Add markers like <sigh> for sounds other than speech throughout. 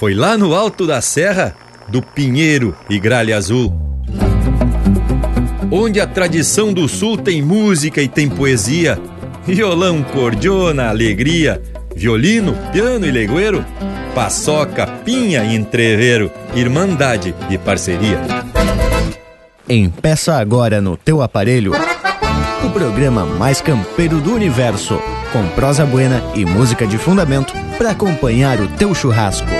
foi lá no alto da serra do Pinheiro e Gralha Azul. Onde a tradição do sul tem música e tem poesia, violão, cordiona, alegria, violino, piano e legueiro, paçoca, pinha e entreveiro, irmandade e parceria. Empeça agora no teu aparelho o programa mais campeiro do universo, com prosa buena e música de fundamento para acompanhar o teu churrasco.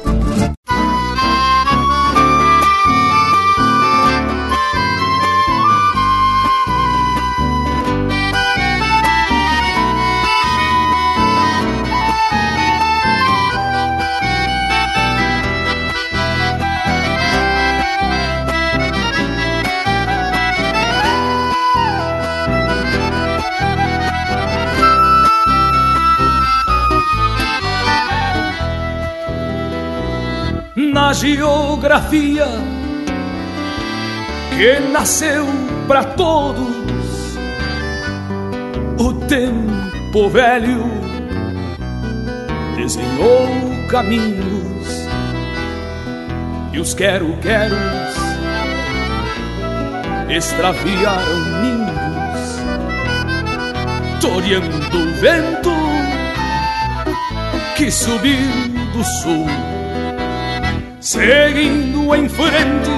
Geografia que nasceu para todos. O tempo velho desenhou caminhos e os quero-queros extraviaram ninhos, toreando o vento que subiu do sul seguindo em frente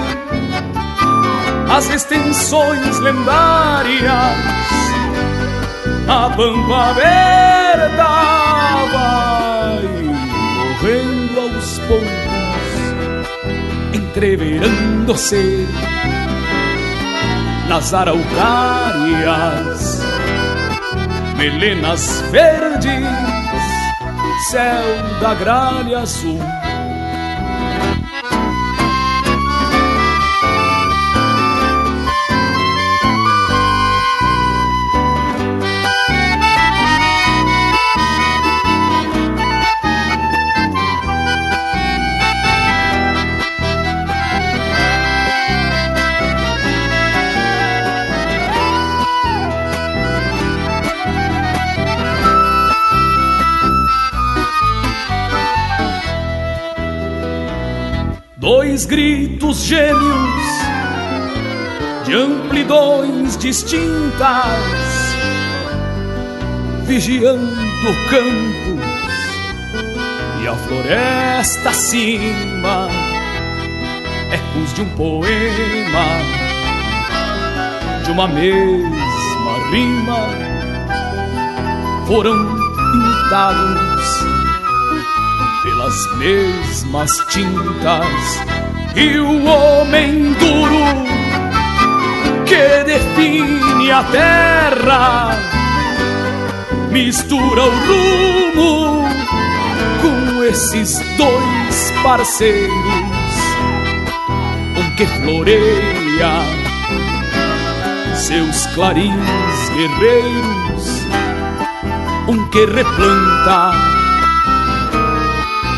as extensões lendárias, a pampa aberta vai morrendo aos poucos, entreverando-se nas araucárias, melenas verdes, céu da gralha azul. Gritos gêmeos de amplidões distintas, vigiando campos e a floresta acima, ecos de um poema, de uma mesma rima, foram pintados pelas mesmas tintas e o homem duro que define a terra mistura o rumo com esses dois parceiros, um que floreia seus clarins guerreiros, um que replanta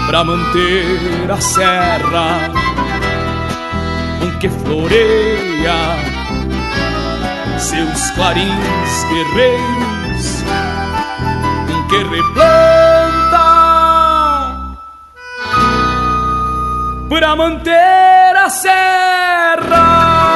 para manter a serra que floreia seus clarins guerreiros, um que replanta para manter a serra.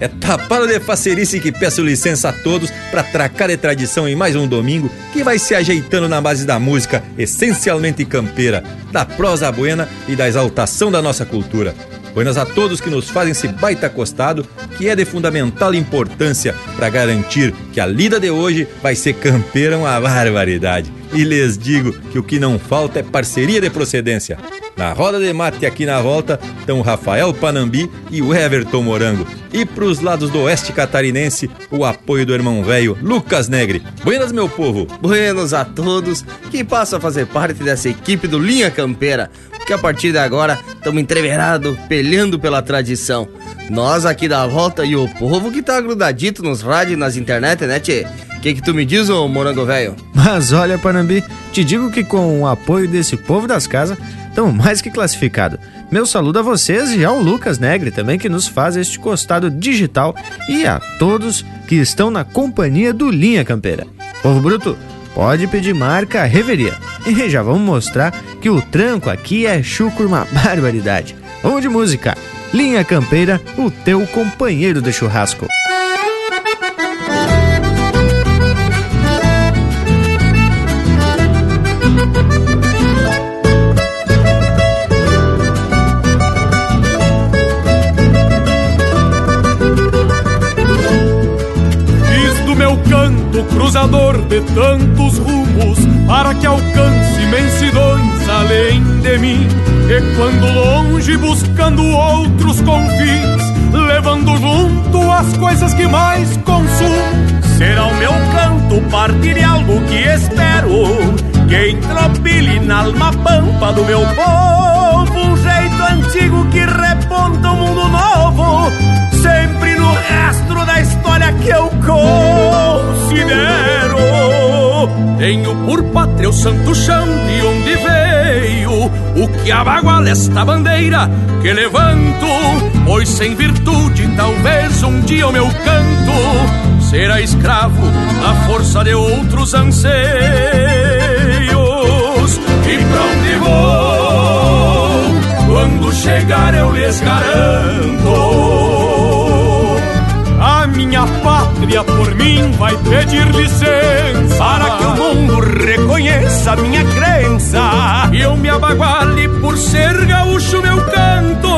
É tapado de facerice que peço licença a todos para tracar de tradição em mais um domingo que vai se ajeitando na base da música essencialmente campeira, da prosa buena e da exaltação da nossa cultura. Buenas a todos que nos fazem esse baita acostado, que é de fundamental importância para garantir que a lida de hoje vai ser campeira uma barbaridade. E lhes digo que o que não falta é parceria de procedência. Na roda de mate aqui na volta estão Rafael Panambi e o Everton Morango. E pros lados do oeste catarinense, o apoio do irmão velho Lucas Negre. Buenas, meu povo! Buenos a todos que passam a fazer parte dessa equipe do Linha Campeira, que a partir de agora estamos entreverados, peleando pela tradição. Nós aqui da volta e o povo que tá grudadito nos rádios e nas internet, né, tchê? O que, que tu me diz, ô morango velho? Mas olha, Panambi, te digo que com o apoio desse povo das casas, estamos mais que classificado. Meu saludo a vocês e ao Lucas Negre também, que nos faz este costado digital, e a todos que estão na companhia do Linha Campeira. Povo Bruto, pode pedir marca Reveria. E já vamos mostrar que o tranco aqui é chucro uma <laughs> barbaridade. Vamos de música. Linha Campeira, o teu companheiro de churrasco. Cruzador de tantos rumos para que alcance imensidões além de mim. E quando longe buscando outros confins, levando junto as coisas que mais consumo, será o meu canto partir de algo que espero que entropile na alma pampa do meu povo um jeito antigo que reponta um mundo novo, sempre no rastro da história que eu considero. Tenho por pátria o santo chão de onde veio, o que abaguala esta bandeira que levanto, pois sem virtude talvez um dia o meu canto será escravo da força de outros anseios. E pra onde vou? Quando chegar eu lhes garanto. A minha pátria por mim vai pedir licença para que o mundo reconheça minha crença e eu me abaguale por ser gaúcho meu canto.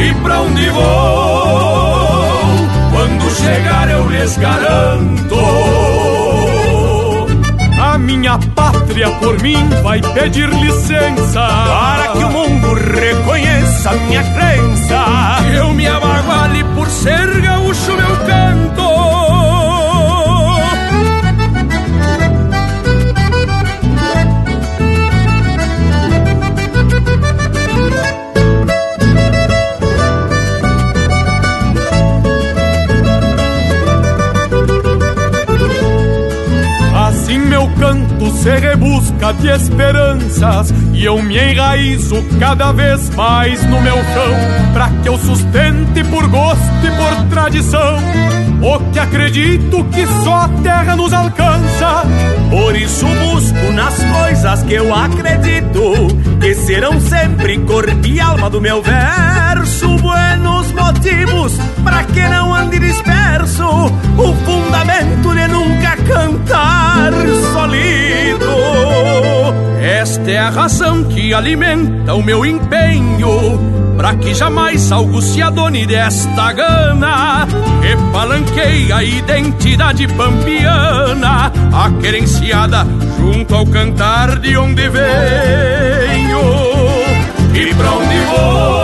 E pra onde vou? Quando chegar eu lhes garanto pátria por mim vai pedir licença para que o mundo reconheça minha crença. Eu me abaguale por ser gaúcho, meu canto. Se rebusca de esperanças e eu me enraizo cada vez mais no meu chão, para que eu sustente por gosto e por tradição o que acredito que só a terra nos alcança. Por isso busco nas coisas que eu acredito que serão sempre cor e alma do meu verso. Buenos motivos para que não ande disperso, o fundamento de nunca cantar solido. Esta é a razão que alimenta o meu empenho Pra que jamais algo se adone desta gana. Que palanqueia a identidade pampiana A querenciada junto ao cantar de onde venho. E pra onde vou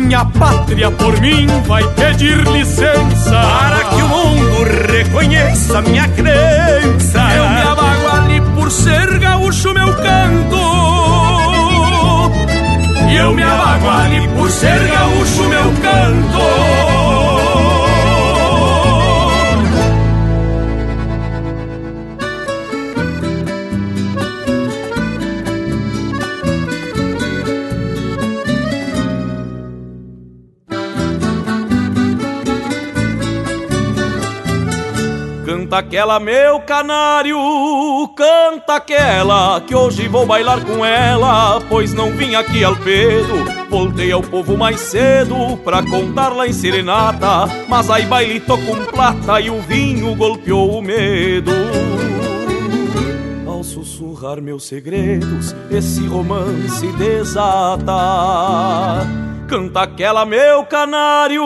minha pátria por mim vai pedir licença. Para que o mundo reconheça minha crença. Eu me abaguale por ser gaúcho meu canto. E eu me abaguale por ser gaúcho meu canto Canta aquela, meu canário, canta aquela, que hoje vou bailar com ela, pois não vim aqui ao pedo. Voltei ao povo mais cedo pra contar lá em serenata, mas aí baile tô com plata e o vinho golpeou o medo. Ao sussurrar meus segredos, esse romance desata. Canta aquela, meu canário,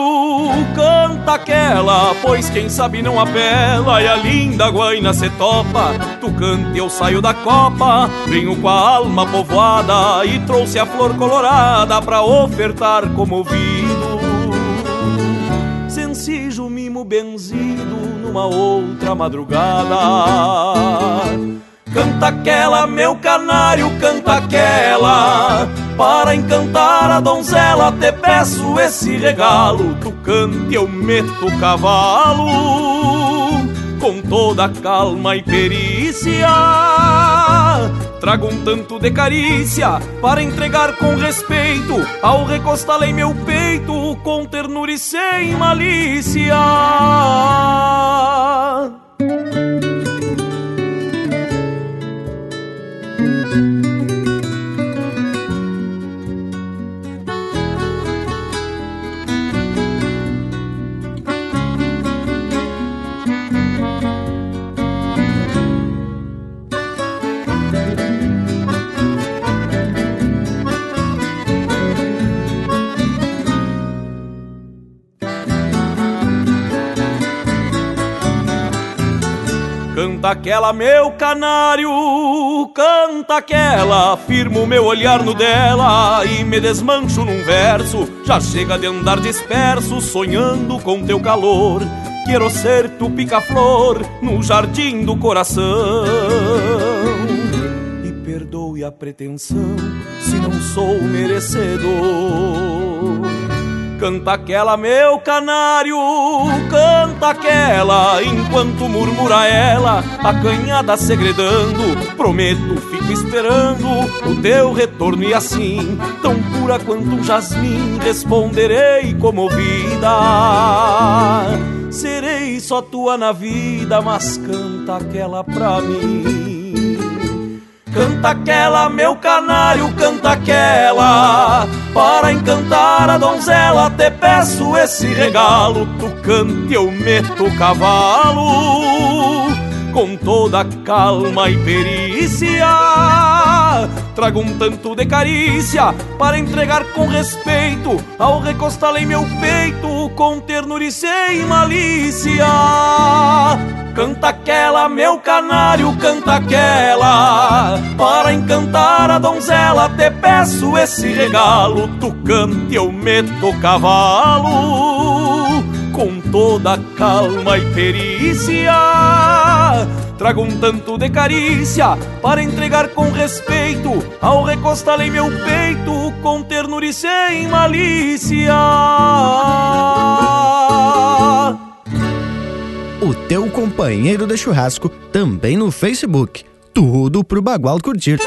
canta aquela, pois quem sabe não apela e a linda guaina se topa. Tu canta eu saio da copa, venho com a alma povoada e trouxe a flor colorada pra ofertar comovido. Sencijo mimo benzido numa outra madrugada. Canta aquela, meu canário, canta aquela. Para encantar a donzela, te peço esse regalo. Tu cante, eu meto o cavalo. Com toda calma e perícia. Trago um tanto de carícia para entregar com respeito. Ao recostá-la em meu peito, com ternura e sem malícia. Canta aquela, meu canário, canta aquela, firmo meu olhar no dela e me desmancho num verso. Já chega de andar disperso, sonhando com teu calor. Quero ser tu pica-flor no jardim do coração. E perdoe a pretensão se não sou merecedor. Canta aquela, meu canário, canta aquela, enquanto murmura ela, acanhada segredando. Prometo, fico esperando o teu retorno e assim, tão pura quanto um jasmim, responderei comovida. Serei só tua na vida, mas canta aquela pra mim. Canta aquela, meu canário, canta aquela. Para encantar a donzela, te peço esse regalo. Tu cante, eu meto o cavalo. Com toda calma e perícia. Trago um tanto de carícia para entregar com respeito. Ao recostá-la em meu peito, com ternura e sem malícia. Canta aquela, meu canário, canta aquela. Para encantar a donzela, te peço esse regalo. Tu cante, eu meto cavalo. Com toda calma e perícia. Trago um tanto de carícia para entregar com respeito. Ao recostá-la em meu peito, com ternura e sem malícia o teu companheiro de churrasco também no Facebook. Tudo pro Bagual curtir.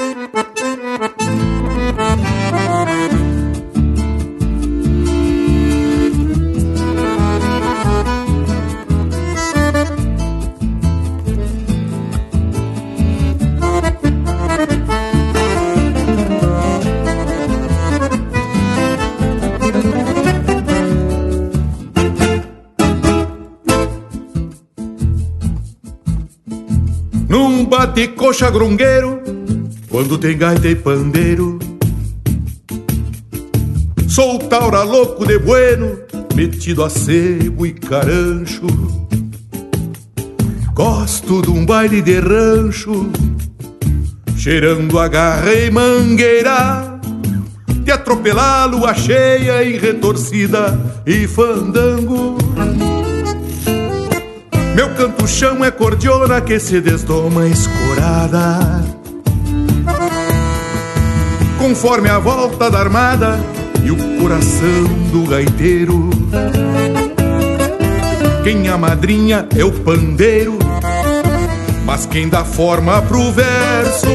Bate coxa grungueiro quando tem gaita e pandeiro. Sou taura louco de bueno, metido a sebo e carancho. Gosto de um baile de rancho, cheirando a garra e mangueira. De atropelar lua cheia em retorcida e fandango. Meu canto-chão é cordiona que se desdoma escorada. Conforme a volta da armada e o coração do gaiteiro. Quem a madrinha é o pandeiro Mas quem dá forma pro verso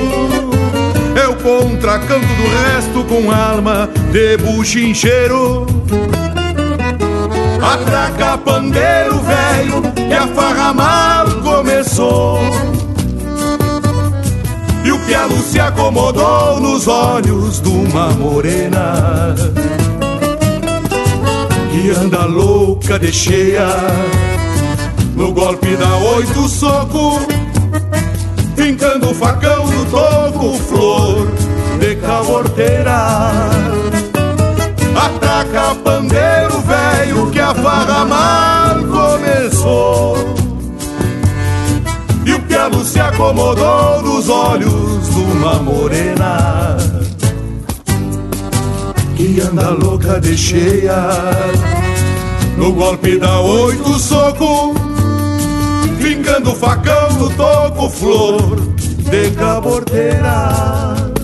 É o contracanto do resto com alma de buchincheiro Atraca pandeiro velho que a farra mal começou. E o pialo se acomodou nos olhos de uma morena. Que anda louca de cheia No golpe da oito soco Fincando o facão do toco, flor de caorteira Atraca pandeiro velho que a farra mal começou. E o piano se acomodou nos olhos de uma morena que anda louca de cheia. No golpe da oito soco, Fincando facão no toco, flor de cabordeira.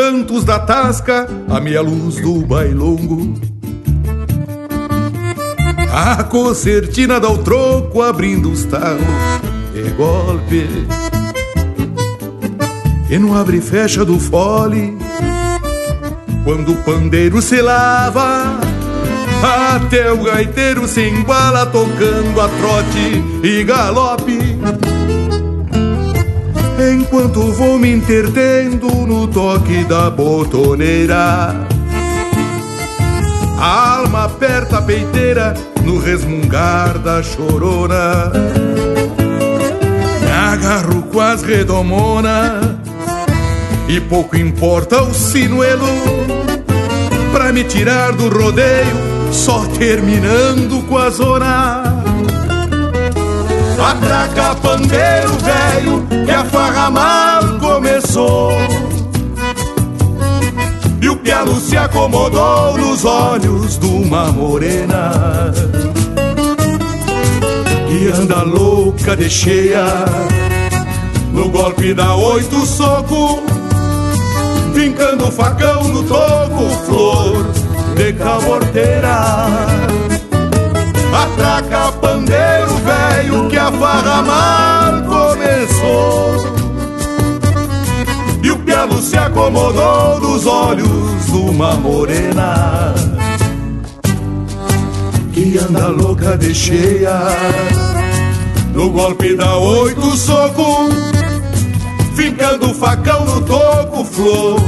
Cantos da tasca, a meia luz do bailongo. A concertina dá o troco, abrindo os talos de golpe. E no abre e fecha do fole, quando o pandeiro se lava, até o gaiteiro se embala tocando a trote e galope. Enquanto vou me entretendo no toque da botoneira. A alma aperta a peiteira no resmungar da chorona. Me agarro com as redomona E pouco importa o sinuelo. Pra me tirar do rodeio Só terminando com a zona Atraca pandeiro velho que a farra mal começou. E o piano se acomodou nos olhos de uma morena. Que anda louca de cheia. No golpe da oito soco Fincando o facão no toco Flor de caborteira. Atraca pandeiro velho que a farra mal começou. E o piano se acomodou nos olhos de uma morena. Que anda louca de cheia. No golpe da oito soco. Fincando o facão no toco, flor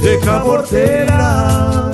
de caborteira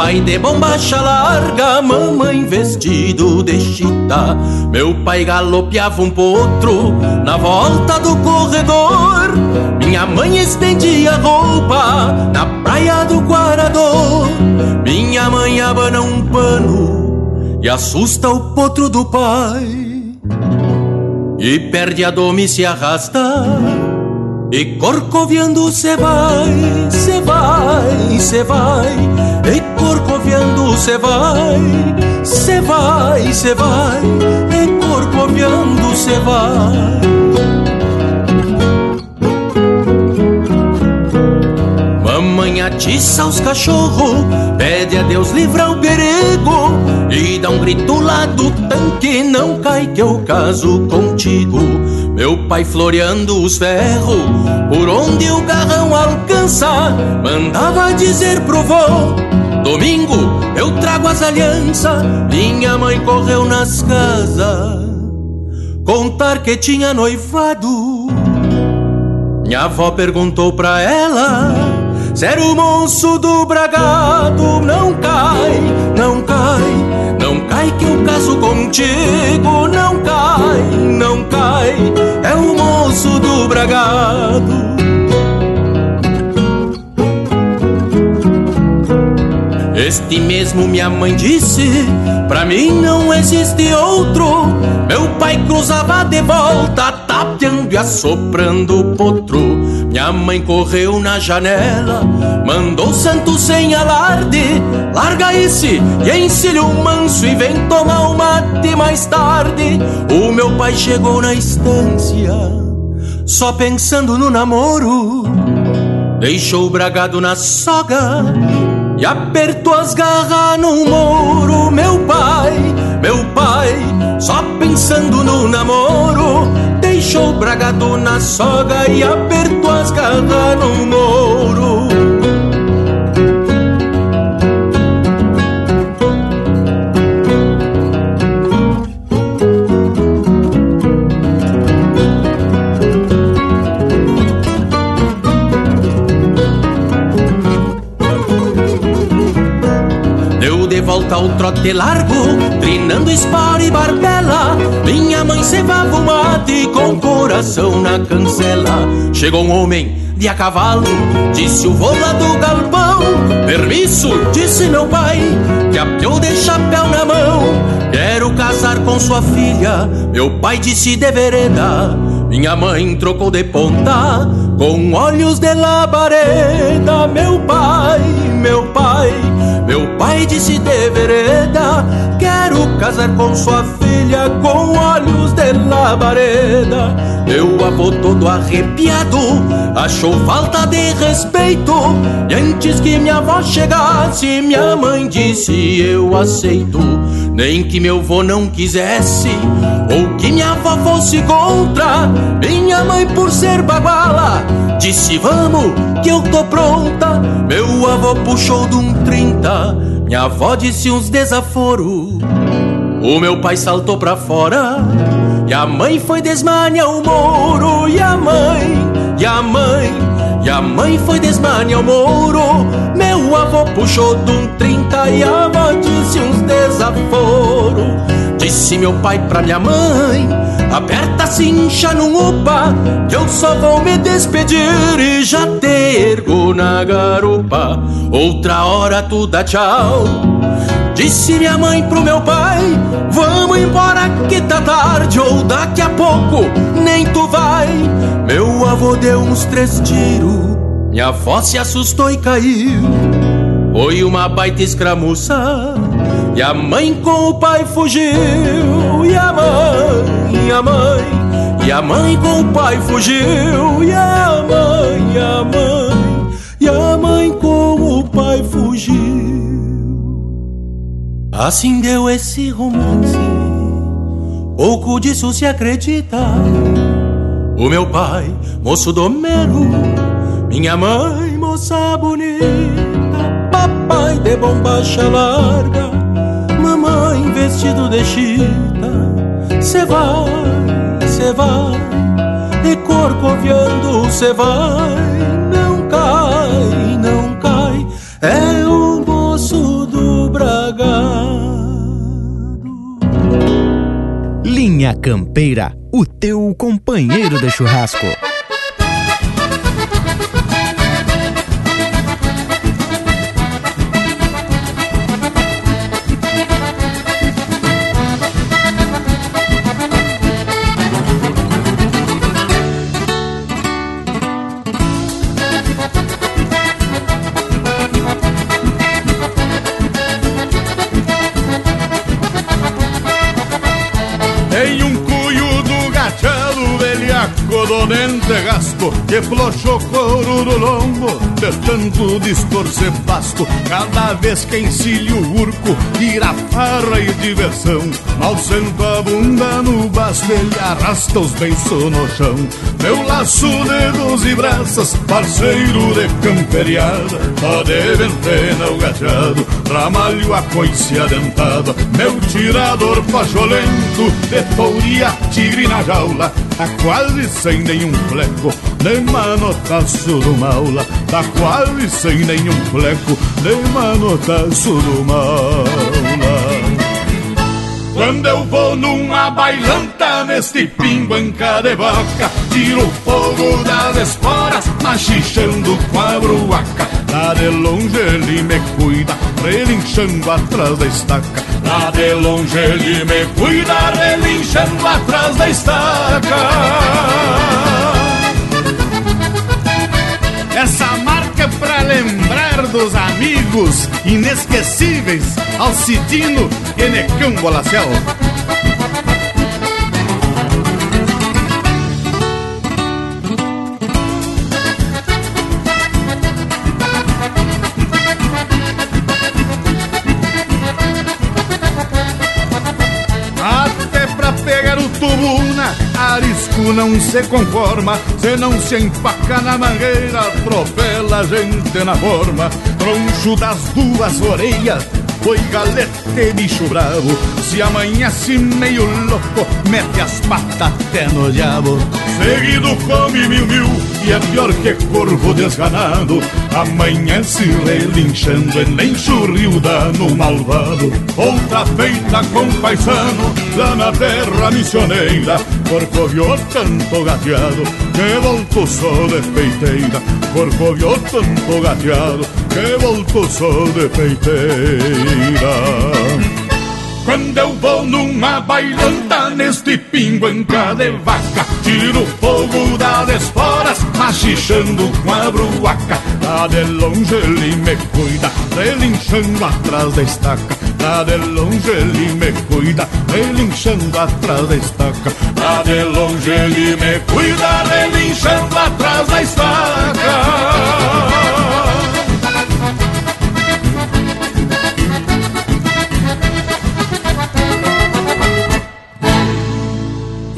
papai de bombacha larga, mamãe vestido de chita. Meu pai galopeava um potro na volta do corredor, minha mãe estendia roupa na praia do Guarador. Minha mãe abana um pano e assusta o potro do pai. E perde a doma e se arrasta e corcoviando se vai, se vai, se vai E corcoviando se vai, se vai, se vai. E corcoviando se vai. Mamãe atiça os cachorros Pede a Deus livrar o perigo E dá um grito lá do tanque Não cai que eu caso contigo. Meu pai floreando os ferros, por onde o garrão alcança, mandava dizer pro vô: Domingo eu trago as alianças. Minha mãe correu nas casas, contar que tinha noivado. Minha avó perguntou pra ela: Se era o moço do bragado, não cai, não cai, não cai que eu caso contigo, não não cai, é o moço do bragado. Este mesmo minha mãe disse, pra mim não existe outro. Meu pai cruzava de volta, tapeando e assoprando o potro. Minha mãe correu na janela, mandou santo sem alarde. Larga esse e encilha o manso e vem tomar o mate mais tarde. O meu pai chegou na estância, só pensando no namoro. Deixou o bragado na soga e apertou as garras no muro. Meu pai, meu pai, só pensando no namoro, deixou bragado na soga e apertou as garras no muro. Volta ao trote largo, trinando espora e barbela. Minha mãe cevava o mate com coração na cancela. Chegou um homem de a cavalo, disse o vô lá do galpão. Permisso, disse meu pai, que apiou de chapéu na mão. Quero casar com sua filha, meu pai disse de vereda. Minha mãe trocou de ponta, com olhos de labareda. Meu disse de vereda Quero casar com sua filha Com olhos de labareda. Meu avô todo arrepiado Achou falta de respeito. E antes que minha avó chegasse Minha mãe disse eu aceito. Nem que meu avô não quisesse Ou que minha avó fosse contra Minha mãe por ser baguala Disse vamos que eu tô pronta. Meu avô puxou de um trinta Minha avó disse uns desaforo O meu pai saltou pra fora. E a mãe foi desmanhar o moro. E a mãe, e a mãe E a mãe foi desmanhar o moro. Meu avô puxou de um trinta E a avó disse uns desaforo Disse meu pai pra minha mãe Aperta a cincha no upa Que eu só vou me despedir E já te ergo na garupa. Outra hora tu dá tchau. Disse minha mãe pro meu pai Vamos embora que tá tarde Ou daqui a pouco nem tu vai. Meu avô deu uns três tiros Minha avó se assustou e caiu Foi uma baita escramuça e a mãe com o pai fugiu E a mãe, e a mãe E a mãe com o pai fugiu E a mãe, e a mãe E a mãe com o pai fugiu. Assim deu esse romance Pouco disso se acredita. O meu pai, moço domero Minha mãe, moça bonita Papai de bombacha larga. Vestido de chita. Cê vai, cê vai. E corcoviando cê vai. Não cai, não cai. É o moço do bragado. Linha Campeira, o teu companheiro de churrasco Codonente gasto que flochou couro no lombo De tanto distorcer pasto. Cada vez que encilha o urco Tira farra e diversão Mal senta a bunda no basto Ele arrasta os beiços no chão. Meu laço de doze braças Parceiro de camperiada Tá de ventena o gachado Ramalho a coice adentada Meu tirador pacholento De touria tigre na jaula. Tá quase sem nenhum fleco Nem manotaço do maula. Tá quase sem nenhum fleco Nem manotaço do maula Quando eu vou numa bailanta neste pinguanca de vaca Tiro o fogo das esporas, machichando com a bruaca. Lá de longe ele me cuida, relinchando atrás da estaca. Lá de longe ele me cuida, relinchando atrás da estaca. Essa marca é pra lembrar dos amigos inesquecíveis Alcidino e Necão Bolacel. Arisco não se conforma. Se não se empaca na mangueira, atropela a gente na forma. Troncho das duas orelhas, foi galete bicho bravo. Se amanhece meio louco, mete as patas até no diabo. Seguido come mil mil, e é pior que corvo desganado. Amanhece relinchando, enche o rio dano malvado. Outra feita com paisano, lá na terra missioneira. Corcoviou tanto gateado, que voltou só de peiteira. Corcoviou tanto gateado, que voltou só de peiteira. Quando eu vou numa bailanta neste pinguanca de vaca Tiro fogo das esporas, machichando com a bruaca Lá de longe ele me cuida, relinchando atrás da estaca Lá de longe ele me cuida, relinchando atrás da estaca Lá de longe ele me cuida, relinchando atrás da estaca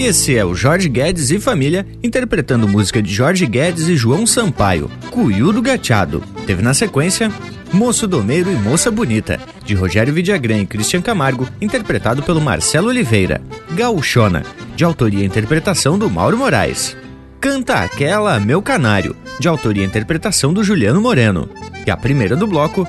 Esse é o Jorge Guedes e família interpretando música de Jorge Guedes e João Sampaio, Cuiudo Gateado. Teve na sequência Moço Domeiro e Moça Bonita, de Rogério Vidagrã e Christian Camargo, interpretado pelo Marcelo Oliveira. Gauchona, de autoria e interpretação do Mauro Moraes. Canta Aquela Meu Canário, de autoria e interpretação do Juliano Moreno. E a primeira do bloco,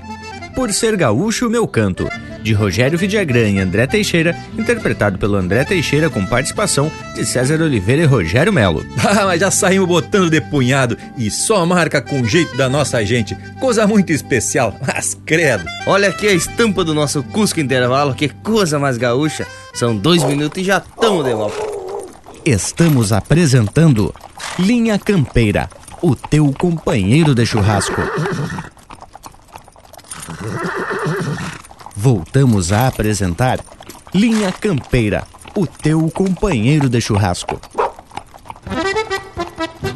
Por Ser Gaúcho Meu Canto, de Rogério Vidagrã e André Teixeira, interpretado pelo André Teixeira com participação de César Oliveira e Rogério Melo. <laughs> Ah, mas já saímos botando de punhado e só marca com jeito da nossa gente. Coisa muito especial, <laughs> mas credo. Olha aqui a estampa do nosso Cusco Intervalo, que coisa mais gaúcha. São dois minutos e já estamos de volta. Estamos apresentando Linha Campeira, o teu companheiro de churrasco. <laughs> Voltamos a apresentar Linha Campeira, o teu companheiro de churrasco.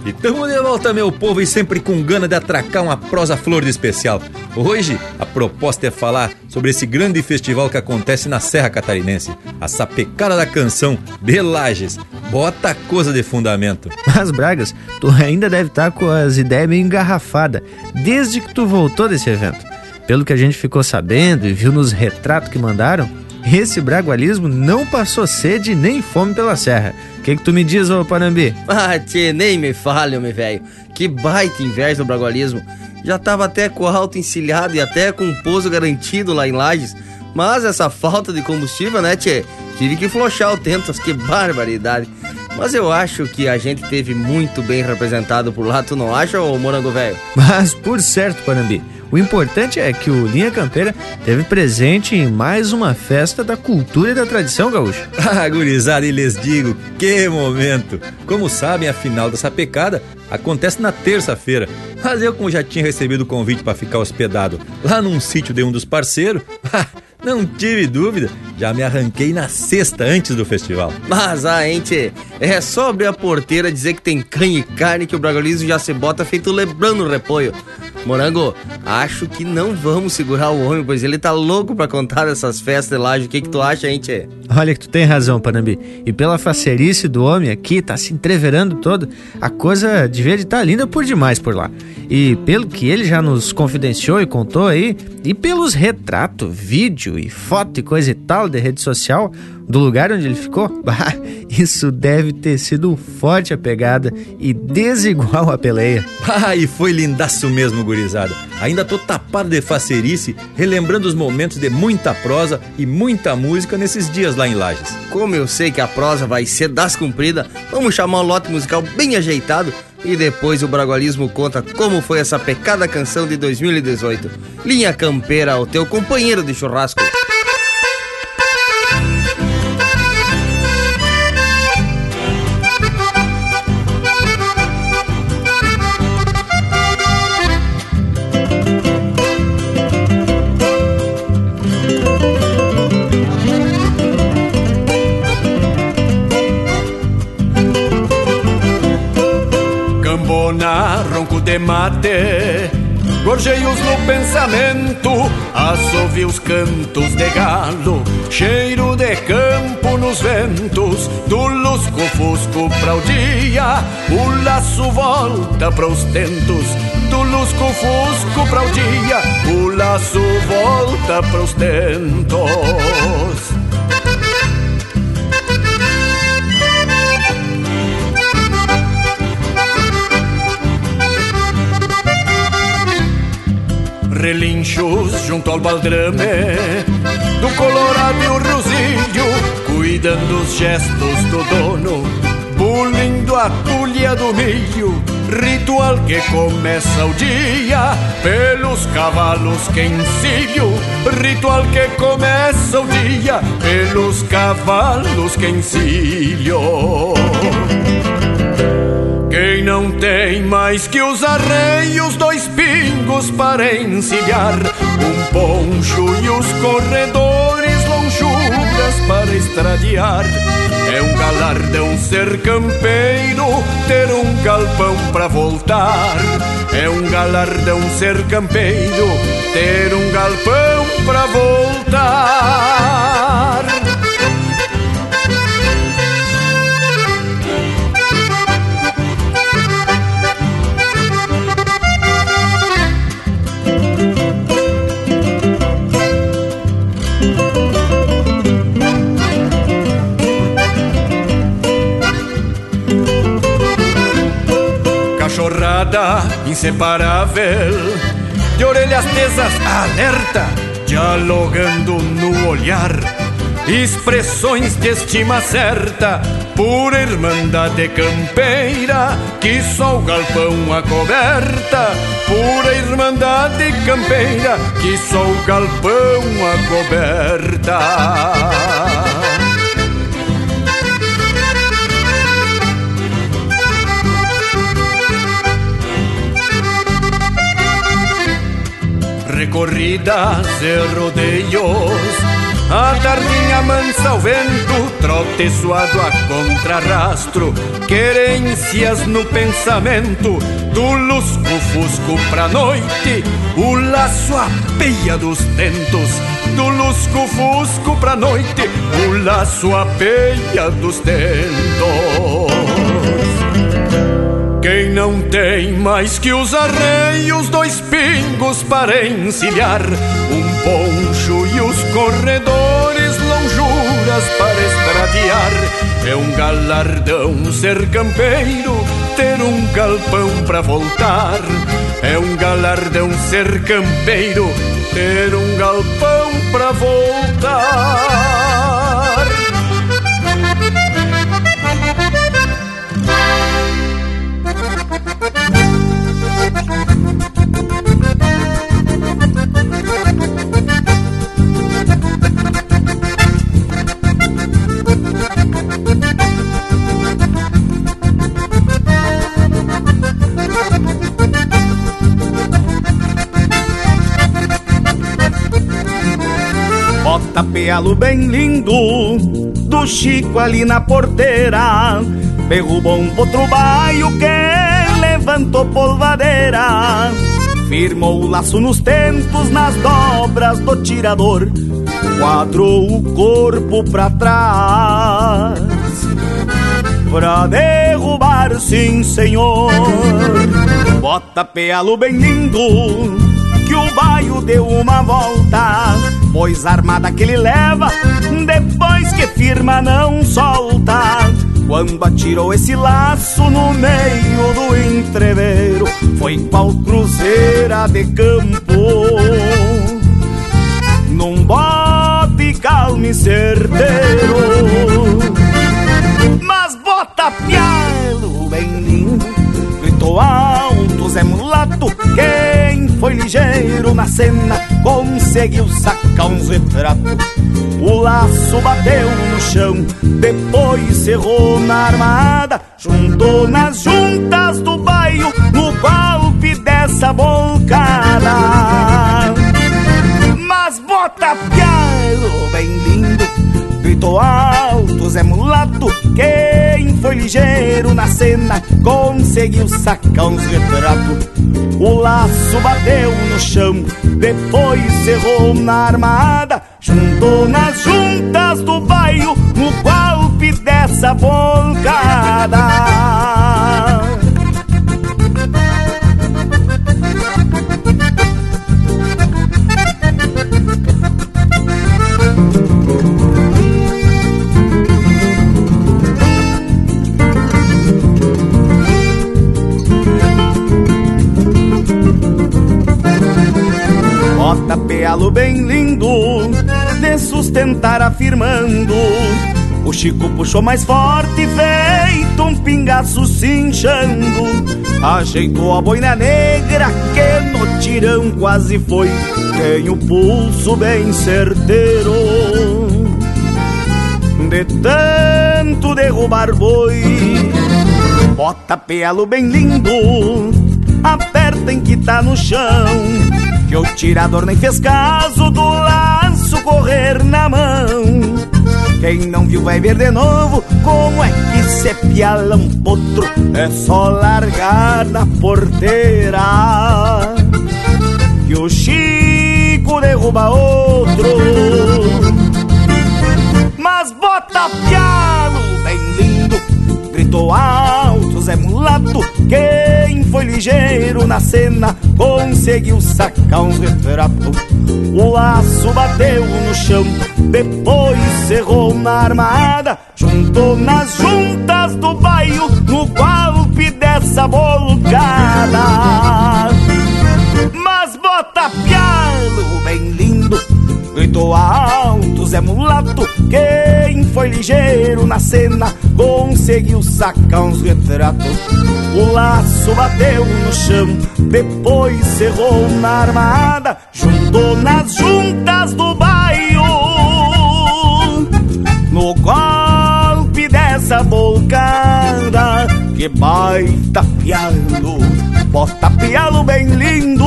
E tamo de volta, meu povo, e sempre com gana de atracar uma prosa flor de especial. Hoje, a proposta é falar sobre esse grande festival que acontece na Serra Catarinense, a Sapecada da Canção de Lages. Bota coisa de fundamento. Mas, Bragas, tu ainda deve estar com as ideias meio engarrafadas desde que tu voltou desse evento. Pelo que a gente ficou sabendo e viu nos retratos que mandaram, esse bragualismo não passou sede nem fome pela serra. O que, que tu me diz, ô Panambi? <laughs> Ah, tchê, nem me fale, homem velho. Que baita inveja do bragualismo. Já tava até com o alto encilhado e até com um pouso garantido lá em Lages. Mas essa falta de combustível, né, tchê? Tive que flochar o Tentas, <laughs> que barbaridade. Mas eu acho que a gente teve muito bem representado por lá, tu não acha, ô morango velho? Mas por certo, Panambi. O importante é que o Linha Campeira teve presente em mais uma festa da cultura e da tradição gaúcha. <laughs> Ah, gurizada, e lhes digo, que momento! Como sabem, a final dessa pecada acontece na terça-feira. Mas eu, como já tinha recebido o convite para ficar hospedado lá num sítio de um dos parceiros, <laughs> não tive dúvida, já me arranquei na sexta antes do festival. Mas, ah, gente, é só abrir a porteira dizer que tem canha e carne que o Bragalismo já se bota feito lebrando o repolho. Morango, acho que não vamos segurar o homem, pois ele tá louco pra contar dessas festas de laje. O que que tu acha, hein, tchê? Olha que tu tem razão, Panambi. E pela facerice do homem aqui, tá se entreverando todo, a coisa devia de estar tá linda por demais por lá. E pelo que ele já nos confidenciou e contou aí, e pelos retratos, vídeo e foto e coisa e tal de rede social do lugar onde ele ficou, <laughs> bah, Isso deve ter sido forte a pegada e desigual a peleia. Ah, e foi lindaço mesmo, gurizada. Ainda tô tapado de facerice, relembrando os momentos de muita prosa e muita música nesses dias lá em Lages. Como eu sei que a prosa vai ser das cumpridas, vamos chamar um lote musical bem ajeitado e depois o Bragualismo conta como foi essa pecada canção de 2018. Linha Campeira, o teu companheiro de churrasco. De mate, gorjeios no pensamento, os cantos de galo, cheiro de campo nos ventos, do lusco-fusco pra o dia, o laço volta para os tentos, do lusco-fusco pra o dia, o laço volta para os tentos. Relinchos junto ao baldrame Do colorado e o rosilho Cuidando os gestos do dono Pulindo a tulha do milho Ritual que começa o dia Pelos cavalos que encilho Ritual que começa o dia Pelos cavalos que encilho quem não tem mais que os arreios, dois pingos para encilhar, um poncho e os corredores, lonjuras para estradiar. É um galardão ser campeiro, ter um galpão para voltar. É um galardão ser campeiro, ter um galpão para voltar. Inseparável, de orelhas tesas alerta, dialogando no olhar, expressões de estima certa, pura irmandade campeira, que só o galpão acoberta, pura irmandade campeira, que só o galpão acoberta. Recorridas e rodeios. A tardinha mansa ao vento, trote suado a contrarrastro, querências no pensamento, do lusco-fusco pra noite, o laço a peia dos tentos, do lusco-fusco pra noite, o laço a peia dos tentos. Quem não tem mais que os arreios, dois pingos para encilhar, um poncho e os corredores, lonjuras para estradear. É um galardão ser campeiro, ter um galpão para voltar. É um galardão ser campeiro, ter um galpão para voltar. Bota pealo bem lindo do Chico ali na porteira. Derrubou um potro baio que levantou polvadeira. Firmou o laço nos tentos, nas dobras do tirador. Quadrou o corpo pra trás. Pra derrubar, sim, senhor. Bota pealo bem lindo, que o baio deu uma volta. Pois armada que ele leva, depois que firma, não solta. Quando atirou esse laço no meio do entreveiro Foi qual cruzeira de campo. Num bote calmo e certeiro Mas bota pialo bem lindo Gritou alto Zé Mulato Quem foi ligeiro na cena Conseguiu sacar uns retratos o laço bateu no chão, depois cerrou na armada, juntou nas juntas do bairro no golpe dessa bolcada. Mas bota pialo bem lindo, gritou alto Zé Mulato, quem foi ligeiro na cena conseguiu sacar uns retratos. O laço bateu no chão, depois cerrou na armada, juntou nas juntas do bairro no golpe dessa bolcada. Sustentar afirmando. O Chico puxou mais forte, feito um pingaço cinchando. Ajeitou a boina negra que no tirão quase foi. Tem o pulso bem certeiro. De tanto derrubar boi, bota pealo bem lindo, aperta em que tá no chão. Que o tirador nem fez caso do laço correr na mão. Quem não viu vai ver de novo como é que se piala um potro. É só largar na porteira. Que o Chico derruba outro. Mas bota pialo bem lindo, gritou Zé Mulato. Quem foi ligeiro na cena conseguiu sacar um retrato. O laço bateu no chão, depois cerrou na armada, juntou nas juntas do bairro no golpe dessa bolcada. Mas bota pialo bem lindo, gritou alto Zé Mulato. Quem foi ligeiro na cena conseguiu sacar uns retratos. O laço bateu no chão, depois cerrou na armada, juntou nas juntas do bairro. No golpe dessa bolcada, que baita pialo, bota pialo bem lindo,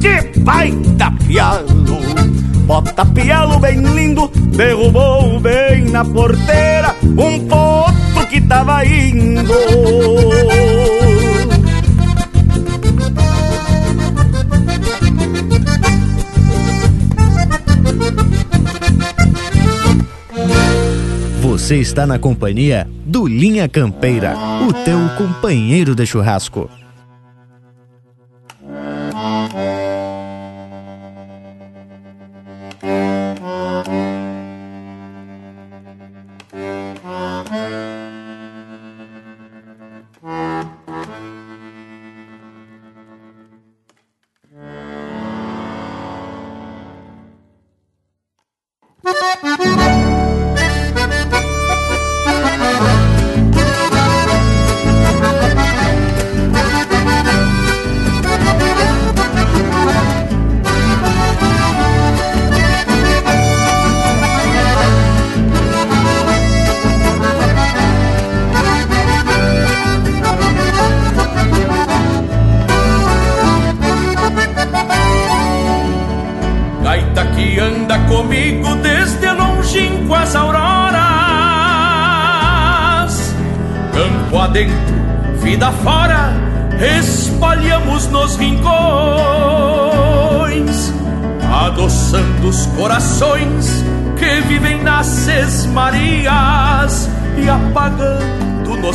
que baita pialo. Bota pialo bem lindo, derrubou bem na porteira um potro que tava indo. Você está na companhia do Linha Campeira, o teu companheiro de churrasco.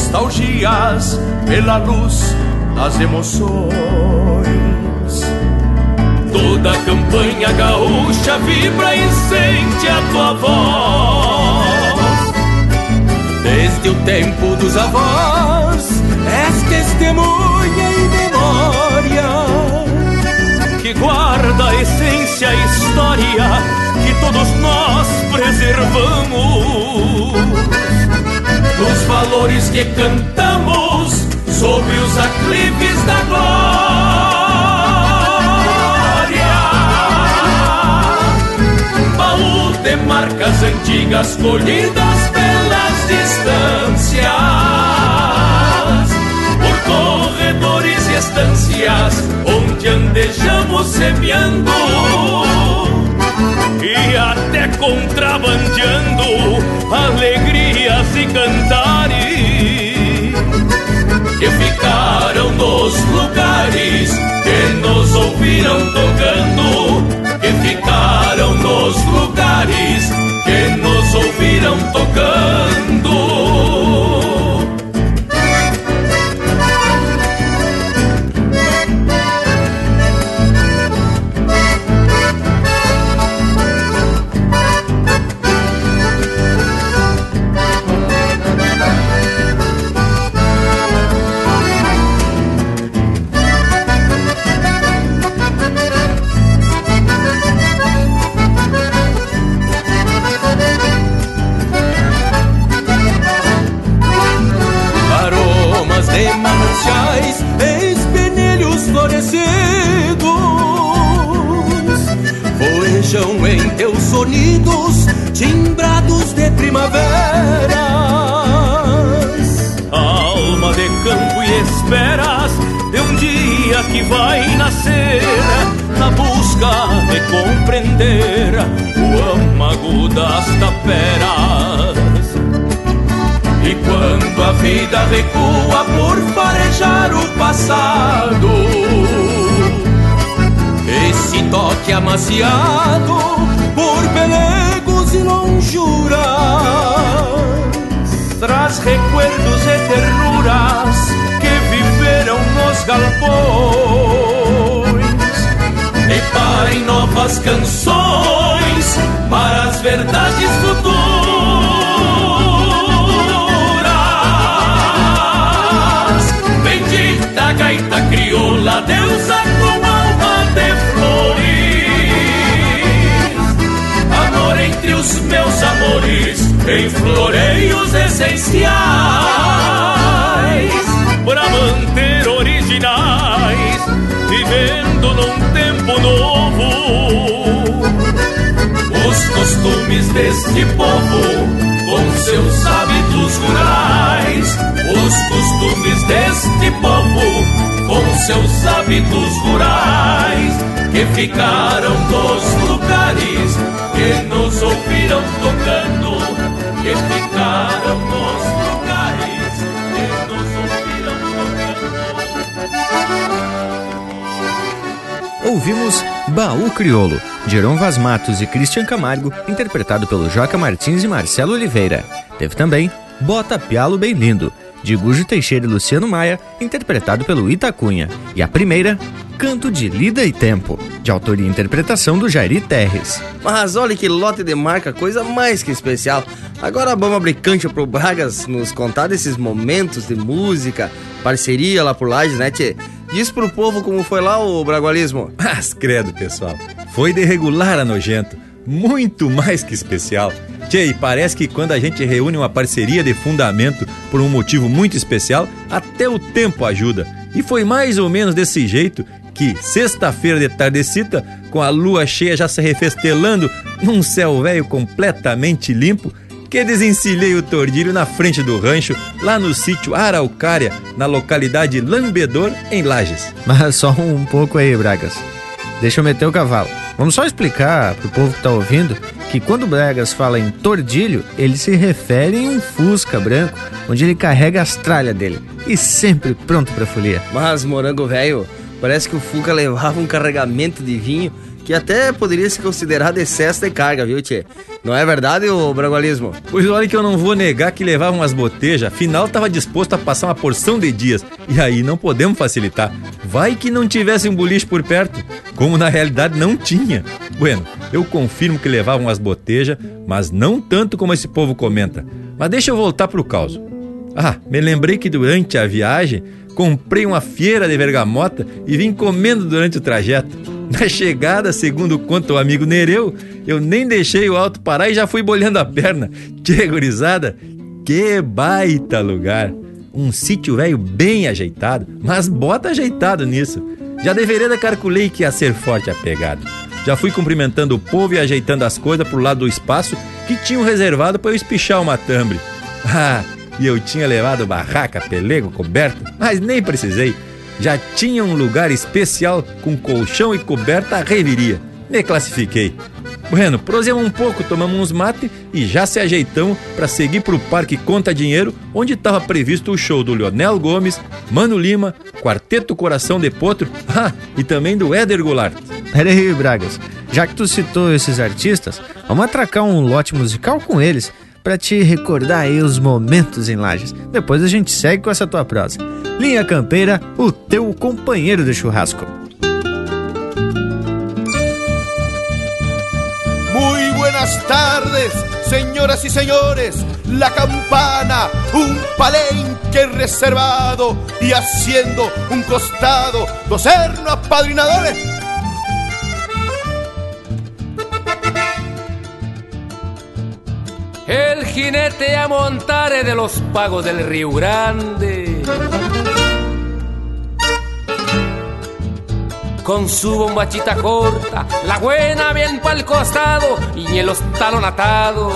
Nostalgias pela luz das emoções Toda a campanha gaúcha vibra e sente a tua voz desde o tempo dos avós, és testemunha e memória que guarda a essência e história que todos nós preservamos. Dos valores que cantamos sobre os aclives da glória. Baú de marcas antigas colhidas pelas distâncias, por corredores e estâncias onde andejamos semeando e até contrabandeando alegrias e cantares que ficaram nos lugares que nos ouviram tocando, que ficaram nos lugares que nos ouviram tocando. Busca de compreender o âmago das taperas. E quando a vida recua por farejar o passado, esse toque amaciado por pelegos e lonjuras. Traz recuerdos e ternuras que viveram nos galpões. Novas canções para as verdades futuras. Bendita gaita crioula, deusa com alma de entre os meus amores em floreios essenciais para manter originais, vivendo num tempo novo. Costumes deste povo com seus hábitos rurais, os costumes deste povo com seus hábitos rurais que ficaram nos lugares que nos ouviram tocando, que ficaram Ouvimos Baú Criolo, de Heron Vaz Matos e Christian Camargo, interpretado pelo Joca Martins e Marcelo Oliveira. Teve também Bota Pialo Bem Lindo, de Gujo Teixeira e Luciano Maia, interpretado pelo Itacunha. E a primeira, Canto de Lida e Tempo, de autoria e interpretação do Jairi Terres. Mas olha que lote de marca, coisa mais que especial. Agora vamos abrir cancha pro Bragas nos contar desses momentos de música, parceria lá por Lages, né, tchê? Diz pro povo como foi lá o bragualismo. <laughs> Mas credo, pessoal, foi de regular a nojento, muito mais que especial. Tchê, e parece que quando a gente reúne uma parceria de fundamento por um motivo muito especial, até o tempo ajuda. E foi mais ou menos desse jeito que, sexta-feira de tardecita, com a lua cheia já se refestelando num céu velho completamente limpo, que desencilhei o tordilho na frente do rancho, lá no sítio Araucária, na localidade Lambedor, em Lages. Mas só um pouco aí, Bragas. Deixa eu meter o cavalo. Vamos só explicar pro povo que tá ouvindo que quando o Bragas fala em tordilho, ele se refere em um fusca branco, onde ele carrega as tralhas dele e sempre pronto pra folia. Mas, morango velho, Parece que o Fuca levava um carregamento de vinho que até poderia se considerar de excesso de carga, viu, Tchê? Não é verdade, o bragualismo? Pois olha que eu não vou negar que levava umas botejas, afinal tava disposto a passar uma porção de dias, e aí não podemos facilitar. Vai que não tivesse um boliche por perto, como na realidade não tinha. Bueno, eu confirmo que levavam umas botejas, mas não tanto como esse povo comenta. Mas deixa eu voltar pro caos. Ah, me lembrei que durante a viagem comprei uma feira de bergamota e vim comendo durante o trajeto. <laughs> Na chegada, segundo conta o amigo Nereu, eu nem deixei o alto parar e já fui bolhando a perna. Que gurizada, que baita lugar! Um sítio velho bem ajeitado, mas bota ajeitado nisso. Já deveria da calculei que ia ser forte a pegada. Já fui cumprimentando o povo e ajeitando as coisas pro lado do espaço que tinham reservado para eu espichar o matambre. <laughs> Ah, e eu tinha levado barraca, pelego, coberto, mas nem precisei. Já tinha um lugar especial com colchão e coberta a reviria. Me classifiquei. Bueno, prosemos um pouco, tomamos uns mate e já se ajeitamos para seguir pro Parque Conta Dinheiro, onde estava previsto o show do Leonel Gomes, Mano Lima, Quarteto Coração de Potro, <laughs> ah, e também do Éder Goulart. Peraí, Bragas, já que tu citou esses artistas, vamos atracar um lote musical com eles para te recordar aí os momentos em Lages. Depois a gente segue com essa tua prosa. Linha Campeira, o teu companheiro de churrasco. Muy buenas tardes, señoras y señores. La campana, un palenque reservado y haciendo un costado, dos hernos apadrinadores el jinete a montare de los pagos del Río Grande. Con su bombachita corta, la buena bien pa'l costado y en los talón atado.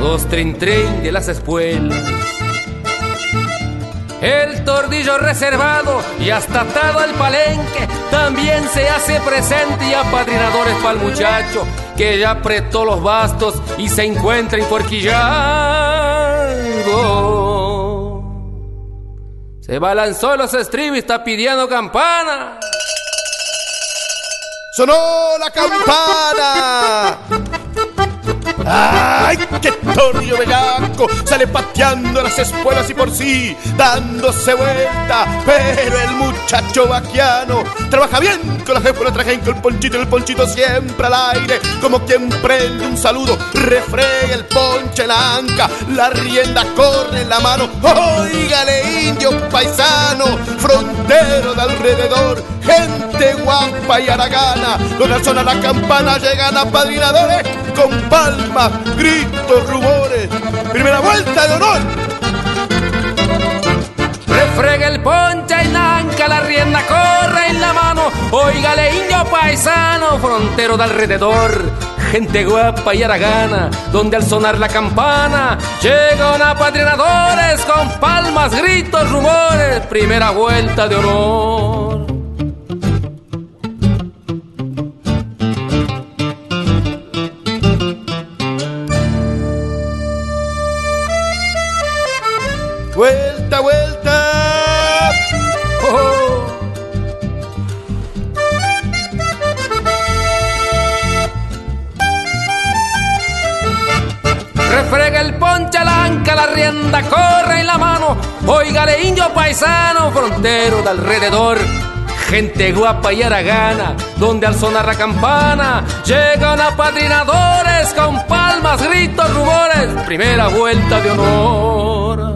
Los trin trin de las espuelas el tordillo reservado y hasta atado al palenque también se hace presente y apadrinadores para el muchacho que ya apretó los bastos y se encuentra enforquillando. Se balanzó en los estribos y está pidiendo campana. ¡Sonó la campana! ¡Ay, qué tornillo bellaco! Sale pateando las espuelas y por sí, dándose vuelta. Pero el muchacho vaquiano trabaja bien con la la traje con el ponchito el ponchito siempre al aire. Como quien prende un saludo, refrega el ponche la anca, la rienda corre en la mano. Óigale, indio paisano, frontero de alrededor, gente guapa y aragana. Donde suena la campana, llegan apadrinadores con palmas, gritos, rumores. Primera vuelta de honor. Refrega el ponche y nanca, la rienda corre en la mano. Óigale, indio paisano, frontero de alrededor. Gente guapa y aragana, donde al sonar la campana llegan apadrinadores con palmas, gritos, rumores. Primera vuelta de honor. Vuelta, vuelta. Oh. Refrega el ponche al anca, la rienda corre en la mano. Óigale, indio paisano, frontero de alrededor. Gente guapa y aragana, donde al sonar la campana llegan apadrinadores con palmas, gritos, rumores. Primera vuelta de honor.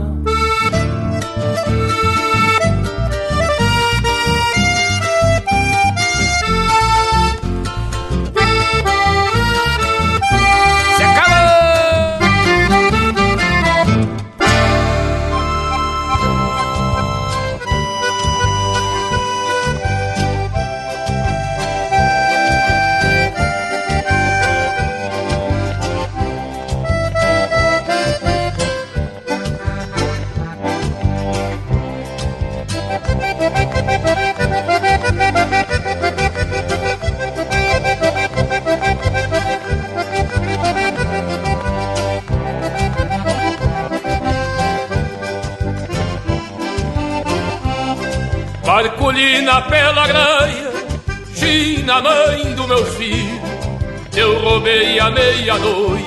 Eu roubei à meia-noite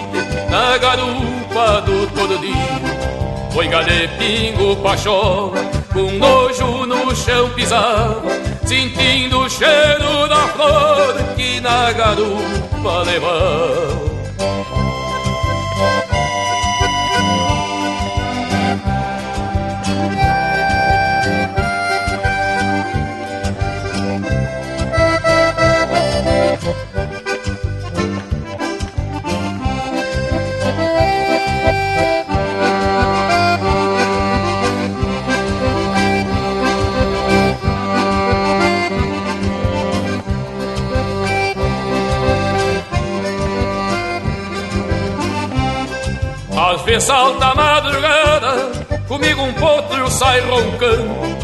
na garupa do todo dia. Foi galê, pingo, pachola, com nojo no chão pisava, sentindo o cheiro da flor que na garupa levava. Salta a madrugada, comigo um potro sai roncando,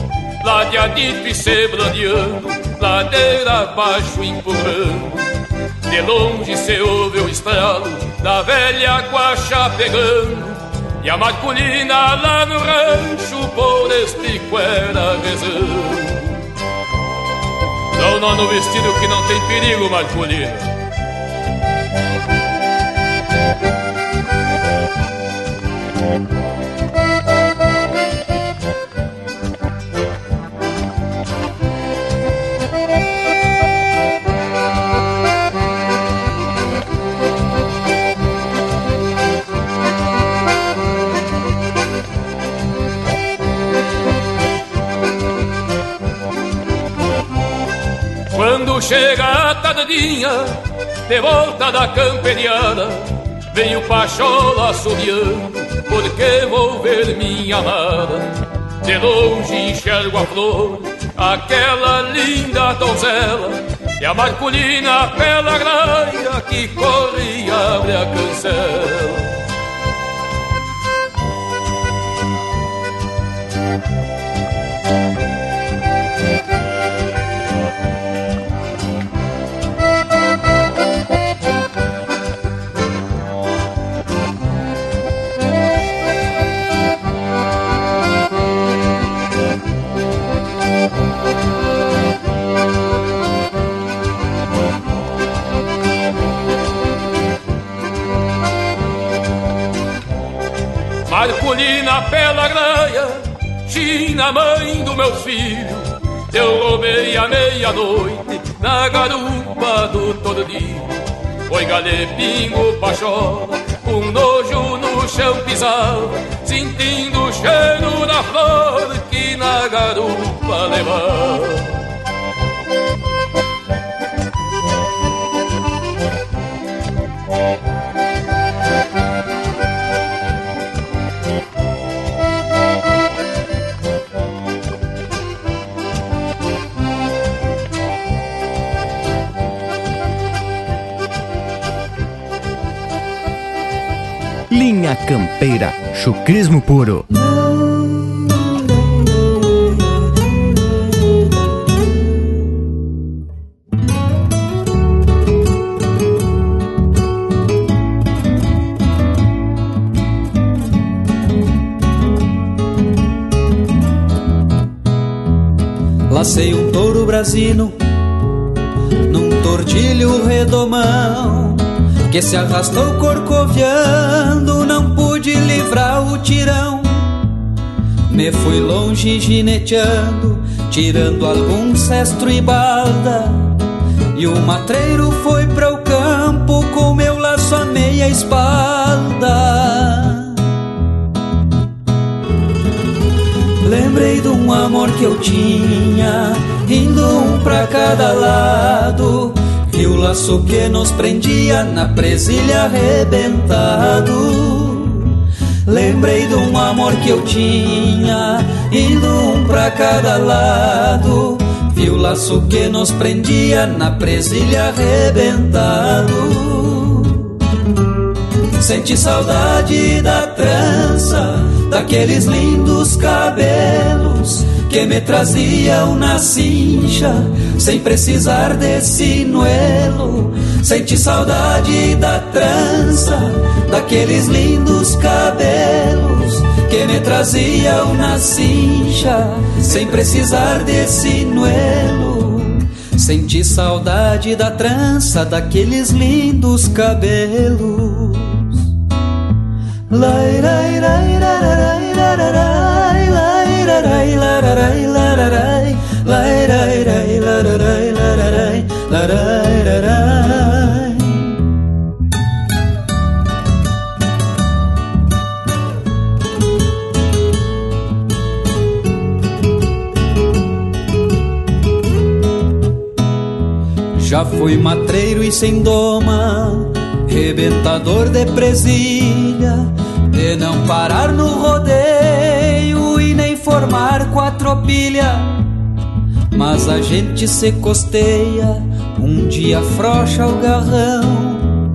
ladeadito e se bladeando, ladeira abaixo empurrando. De longe se ouve o estralo da velha guacha pegando, e a masculina lá no rancho por este cuera rezando. Dá um nó no vestido que não tem perigo, masculina. Chega a tardinha, de volta da camperiada, vem o pachola assobiando, porque vou ver minha amada. De longe enxergo a flor, aquela linda donzela, e a marculina pela graia que corre e abre a cancela. Marculina pela graia, China, mãe do meu filho, eu roubei à meia-noite na garupa do todo dia. Foi galepingo, pachola, com nojo no chão pisava, sentindo o cheiro da flor que na garupa levava. Campeira, chucrismo puro. Lacei um touro brasino num tordilho redomão que se arrastou corcoviando, Me fui longe gineteando, tirando algum cestro e balda. E o matreiro foi para o campo com meu laço a meia espalda. Lembrei de um amor que eu tinha, indo um pra cada lado. E o laço que nos prendia na presilha arrebentado. Lembrei de um amor que eu tinha, indo um pra cada lado. Vi o laço que nos prendia na presilha arrebentado. Senti saudade da trança, daqueles lindos cabelos que me traziam na cincha, sem precisar de sinuelo. Senti saudade da trança, daqueles lindos cabelos que me traziam na cincha, sem precisar de sinuelo. Senti saudade da trança, daqueles lindos cabelos. Lai, lai, lai, lai, lai, lai, lai. Já fui matreiro e sem doma, rebentador de presilha, de não parar no rodeio quatropilha. Mas a gente se costeia, um dia frocha o garrão.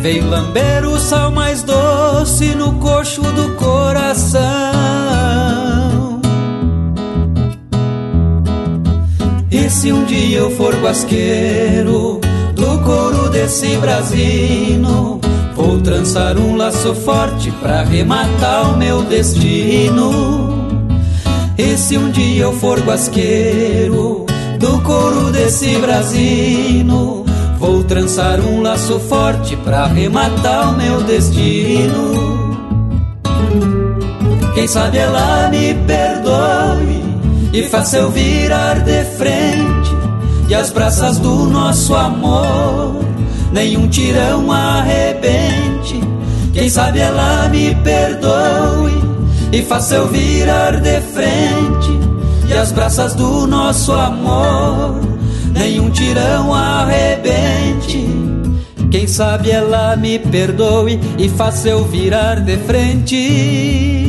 Veio lamber o sal mais doce no coxo do coração. E se um dia eu for guasqueiro do couro desse brasino, vou trançar um laço forte pra rematar o meu destino. E se um dia eu for guasqueiro do couro desse brasino, Vou trançar um laço forte pra arrematar o meu destino. Quem sabe ela me perdoe e faça eu virar de frente e as braças do nosso amor nenhum tirão arrebente. Quem sabe ela me perdoe e faça eu virar de frente e as braças do nosso amor nenhum tirão arrebente. Quem sabe ela me perdoe e faça eu virar de frente.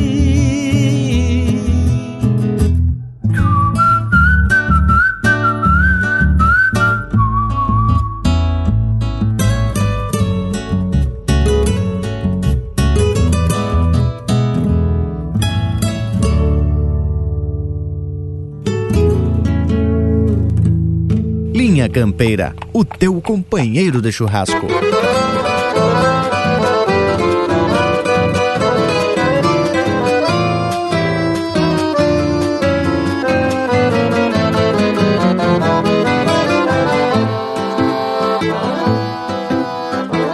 Campeira, o teu companheiro de churrasco.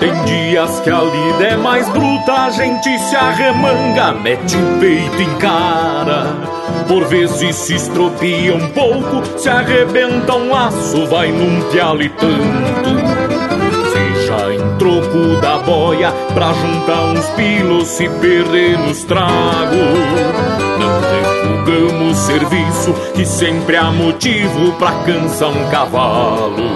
Tem dias que a lida é mais bruta, a gente se arremanga, mete o peito em cara. Por vezes se estropia um pouco, se arrebenta um laço, vai num pialo e tanto. Seja em troco da boia, pra juntar uns pilos, se perder nos tragos. Não refugamos serviço, que sempre há motivo pra cansar um cavalo.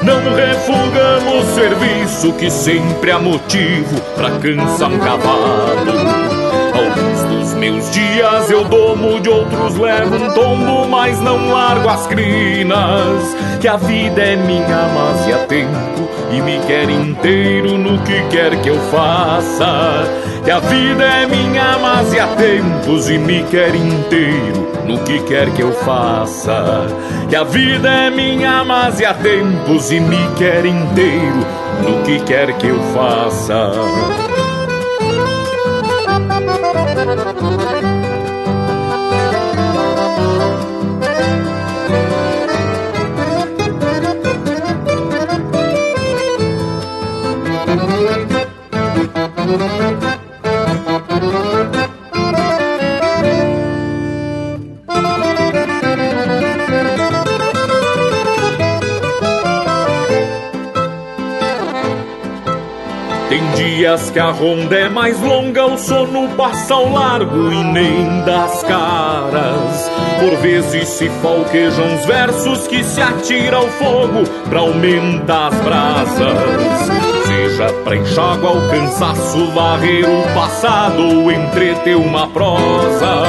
Não refugamos serviço, que sempre há motivo pra cansar um cavalo. Meus dias eu domo, de outros levo um tombo, mas não largo as crinas. Que a vida é minha, mas há tempo e me quer inteiro no que quer que eu faça. Que a vida é minha, mas há tempos e me quer inteiro no que quer que eu faça. Que a vida é minha, mas há tempos e me quer inteiro no que quer que eu faça. Dias que a ronda é mais longa, o sono passa ao largo e nem das caras. Por vezes se falquejam os versos que se atira ao fogo pra aumentar as brasas. Seja pra enxágua o cansaço, varrer o passado ou entreter uma prosa.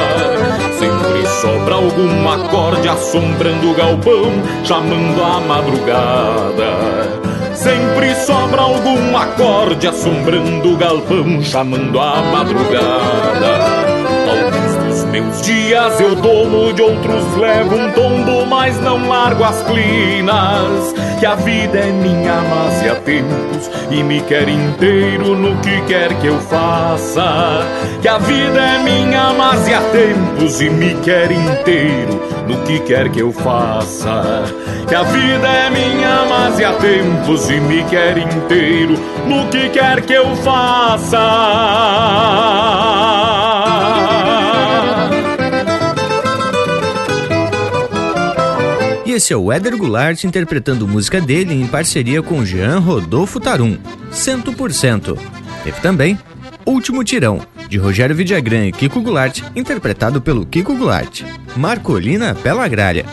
Sempre sobra algum acorde assombrando o galpão, chamando a madrugada. Sempre sobra algum acorde assombrando o galpão, chamando a madrugada. Meus dias eu domo, de outros levo um tombo, mas não largo as clinas. Que a vida é minha, mas há tempos e me quer inteiro no que quer que eu faça. Que a vida é minha, mas há tempos e me quer inteiro no que quer que eu faça. Que a vida é minha, mas há tempos e me quer inteiro no que quer que eu faça. Esse é o Éder Goulart interpretando música dele em parceria com Jean Rodolfo Tarum, 100%. Teve também Último Tirão, de Rogério Vidagrã e Kiko Goulart, interpretado pelo Kiko Goulart. Marcolina Bela Agrária,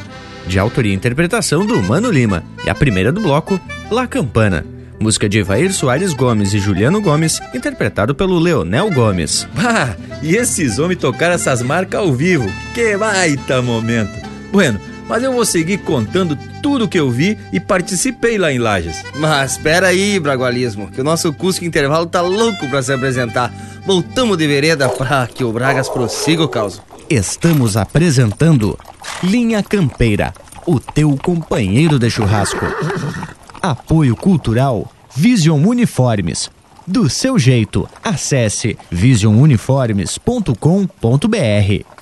de autoria e interpretação do Mano Lima. E a primeira do bloco, La Campana, música de Evair Soares Gomes e Juliano Gomes, interpretado pelo Leonel Gomes. Ah, e esses homens tocaram essas marcas ao vivo. Que baita momento! Bueno, mas eu vou seguir contando tudo que eu vi e participei lá em Lages. Mas espera aí, Bragualismo, que o nosso Cusco Intervalo tá louco para se apresentar. Voltamos de vereda para que o Bragas prossiga o caos. Estamos apresentando Linha Campeira, o teu companheiro de churrasco. Apoio Cultural Vision Uniformes. Do seu jeito, acesse visionuniformes.com.br.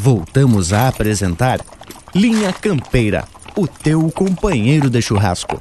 Voltamos a apresentar Linha Campeira, o teu companheiro de churrasco.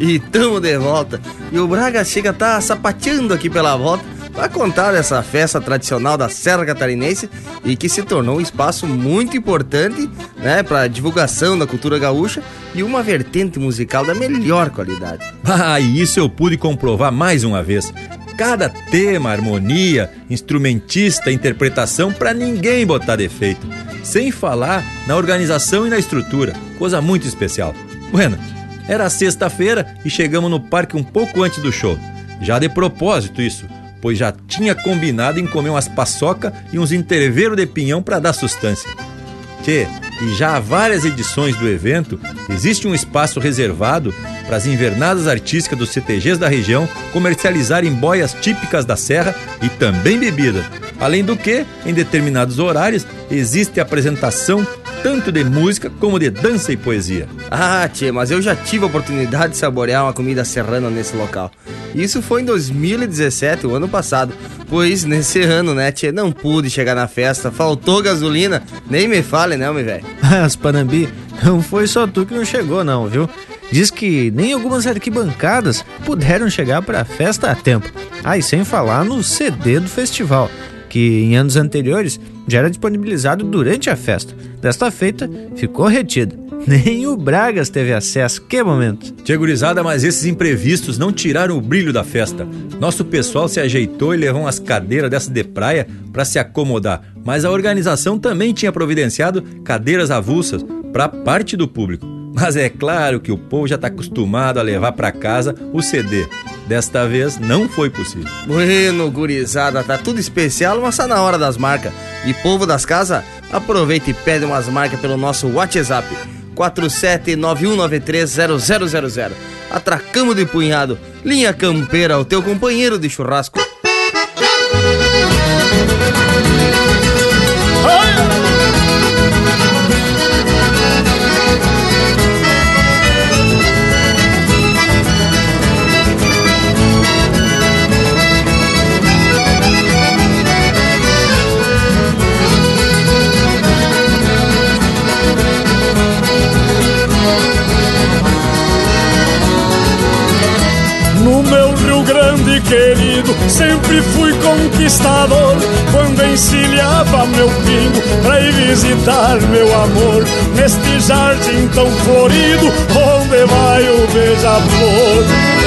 E tamo de volta. E o Braga chega a tá sapateando aqui pela volta para contar dessa festa tradicional da Serra Catarinense e que se tornou um espaço muito importante, né, para divulgação da cultura gaúcha e uma vertente musical da melhor qualidade. <laughs> Ah, e isso eu pude comprovar mais uma vez. Cada tema, harmonia, instrumentista, interpretação para ninguém botar defeito. Sem falar na organização e na estrutura, coisa muito especial. Bueno, era sexta-feira e chegamos no parque um pouco antes do show. Já de propósito isso, pois já tinha combinado em comer umas paçoca e uns interveiros de pinhão para dar sustância. Tchê, e já há várias edições do evento, existe um espaço reservado para as invernadas artísticas dos CTGs da região comercializarem boias típicas da serra e também bebidas. Além do que, em determinados horários, existe apresentação tanto de música como de dança e poesia. Ah, tchê, mas eu já tive a oportunidade de saborear uma comida serrana nesse local. Isso foi em 2017, o ano passado. Pois nesse ano, né, tchê, não pude chegar na festa, faltou gasolina. Nem me fale, né, meu velho? <laughs> Mas, Panambi, não foi só tu que não chegou, não, viu? Diz que nem algumas arquibancadas puderam chegar para a festa a tempo. Ah, e sem falar no CD do festival, que em anos anteriores já era disponibilizado durante a festa. Desta feita, ficou retido. <laughs> Nem o Bragas teve acesso. Que momento. Tia mas esses imprevistos não tiraram o brilho da festa. Nosso pessoal se ajeitou e levou umas cadeiras dessa de praia para se acomodar. Mas a organização também tinha providenciado cadeiras avulsas para parte do público. Mas é claro que o povo já está acostumado a levar para casa o CD. Desta vez não foi possível. Bueno, gurizada, tá tudo especial, mas tá na hora das marcas. E povo das casas, aproveita e pede umas marcas pelo nosso WhatsApp 4791930000. Atracamos de punhado. Linha Campeira, o teu companheiro de churrasco. Querido, sempre fui conquistador. Quando encilhava meu pingo pra ir visitar meu amor, neste jardim tão florido, onde vai o beija-flor.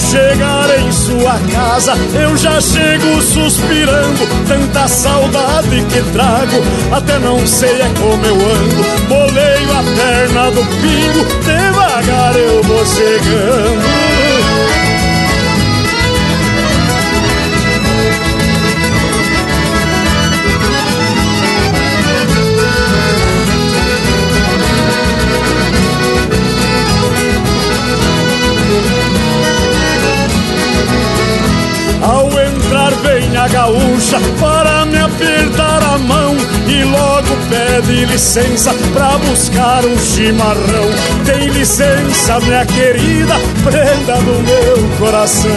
Chegar em sua casa, eu já chego suspirando. Tanta saudade que trago, até não sei é como eu ando. Boleio a perna do pingo, devagar eu vou chegando. Licença pra buscar um chimarrão. Tem licença, minha querida, prenda do meu coração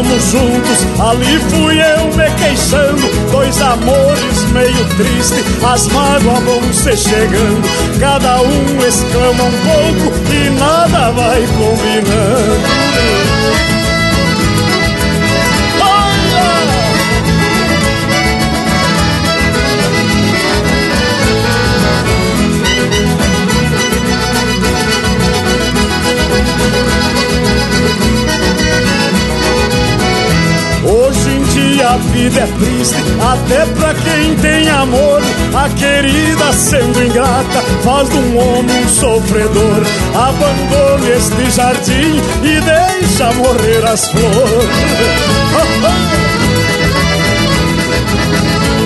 cantamos juntos, ali fui eu me queixando. Dois amores meio triste, as mágoas vão se chegando. Cada um exclama um pouco e nada vai combinando. A vida é triste, até pra quem tem amor. A querida sendo ingrata faz de um homem um sofredor. Abandone este jardim e deixa morrer as flores. <laughs>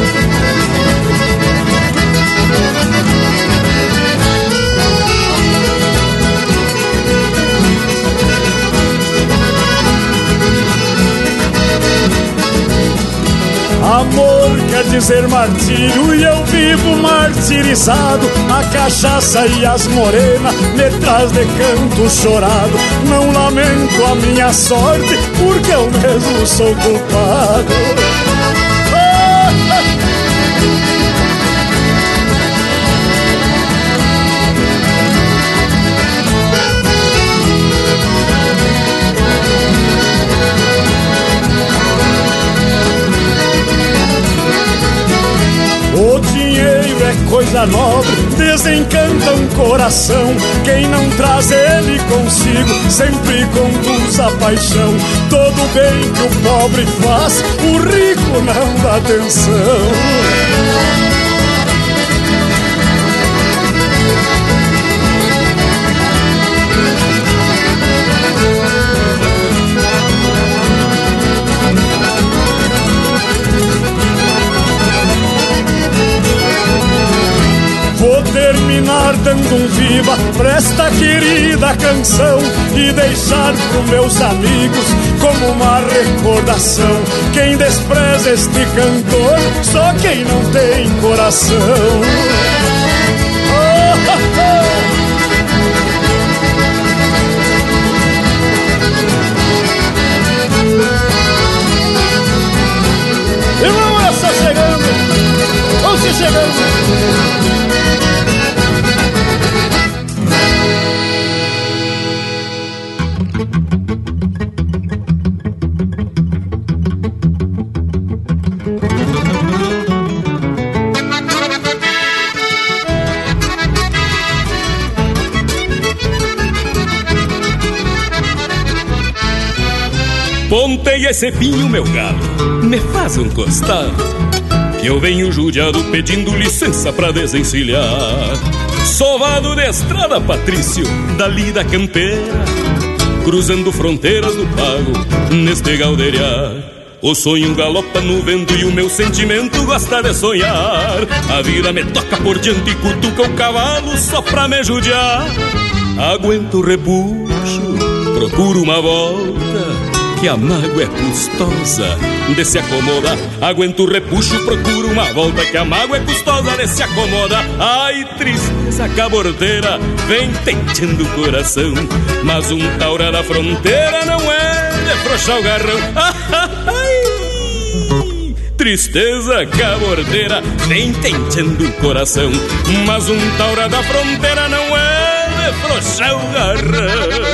Amor quer dizer martírio e eu vivo martirizado. A cachaça e as morenas me traz de canto chorado. Não lamento a minha sorte porque eu mesmo sou culpado. Coisa nobre desencanta um coração. Quem não traz ele consigo sempre conduz a paixão. Todo bem que o pobre faz, o rico não dá atenção. Terminar dando um viva pra esta querida canção e deixar pros meus amigos como uma recordação. Quem despreza este cantor, só quem não tem coração. Oh, oh, oh. Chegando! Vamos chegando! Pontei esse pinho, meu galo, me faz um costado Que eu venho judiado pedindo licença pra desencilhar Sovado de estrada, Patrício, dali da campeira Cruzando fronteiras do pago, neste galdeiriar o sonho galopa no vento e o meu sentimento gosta de sonhar. A vida me toca por diante e cutuca o cavalo só pra me judiar. Aguento o repuxo, procuro uma volta que a mágoa é custosa de se acomoda. Aguento o repuxo, procuro uma volta que a mágoa é custosa de se acomoda. Ai, tristeza cabordeira, vem tentando o coração. Mas um taura da fronteira não é de frouxar o garrão. <laughs> Ai, tristeza cabordeira, vem tentando o coração. Mas um taura da fronteira não é de frouxar o garrão.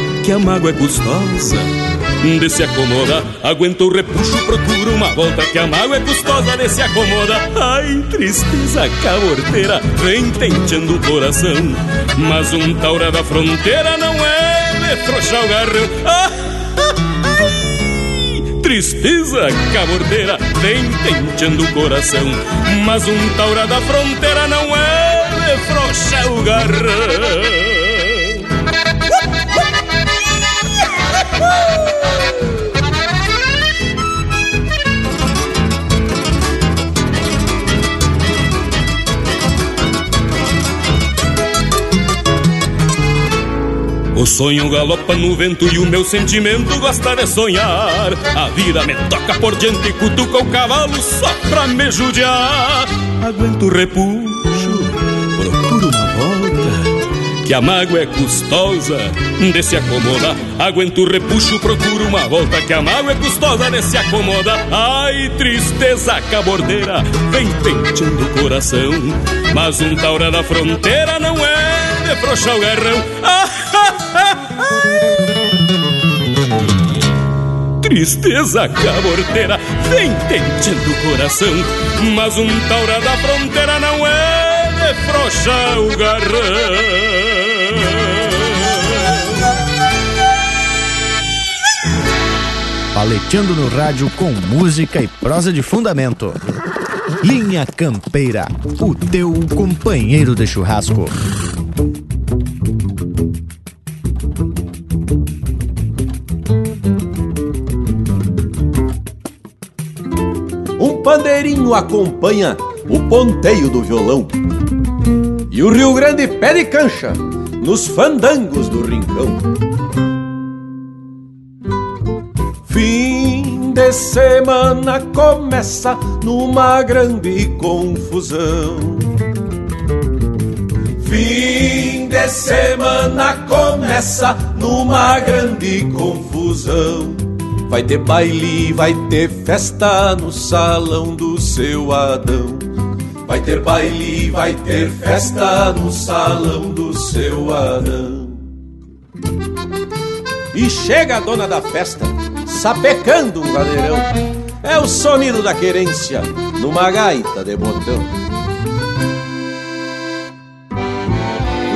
que a mágoa é custosa de se acomoda. Aguento o repuxo, procuro uma volta que a mágoa é custosa de se acomoda. Ai, tristeza caborteira, vem tenteando o coração. Mas um taura da fronteira não é de frouxar o garrão. tristeza cabordeira vem tenteando o coração. Mas um taura da fronteira não é de frouxa o garrão. O sonho galopa no vento e o meu sentimento gosta de sonhar. A vida me toca por diante e cutuca o cavalo só pra me judiar. Aguento o repuxo, procuro uma volta. Que a mágoa é custosa de se acomodar. Aguento o repuxo, procuro uma volta. Que a mágoa é custosa de se acomodar. Ai, tristeza cabordeira, vem penteando o coração. Mas um taura da fronteira não é de frouxar o garrão. Ah, Tristeza caborteira vem tentando o coração, mas um taura da fronteira não é de o garrão. Paleteando no rádio com música e prosa de fundamento. Linha Campeira, o teu companheiro de churrasco. Acompanha o ponteio do violão. E o Rio Grande pede cancha nos fandangos do rincão. Fim de semana começa numa grande confusão. Fim de semana começa numa grande confusão. Vai ter baile, vai ter festa no salão do seu Adão. Vai ter baile, vai ter festa no salão do seu Adão. E chega a dona da festa, sapecando um gadeirão. É o sonido da querência numa gaita de botão.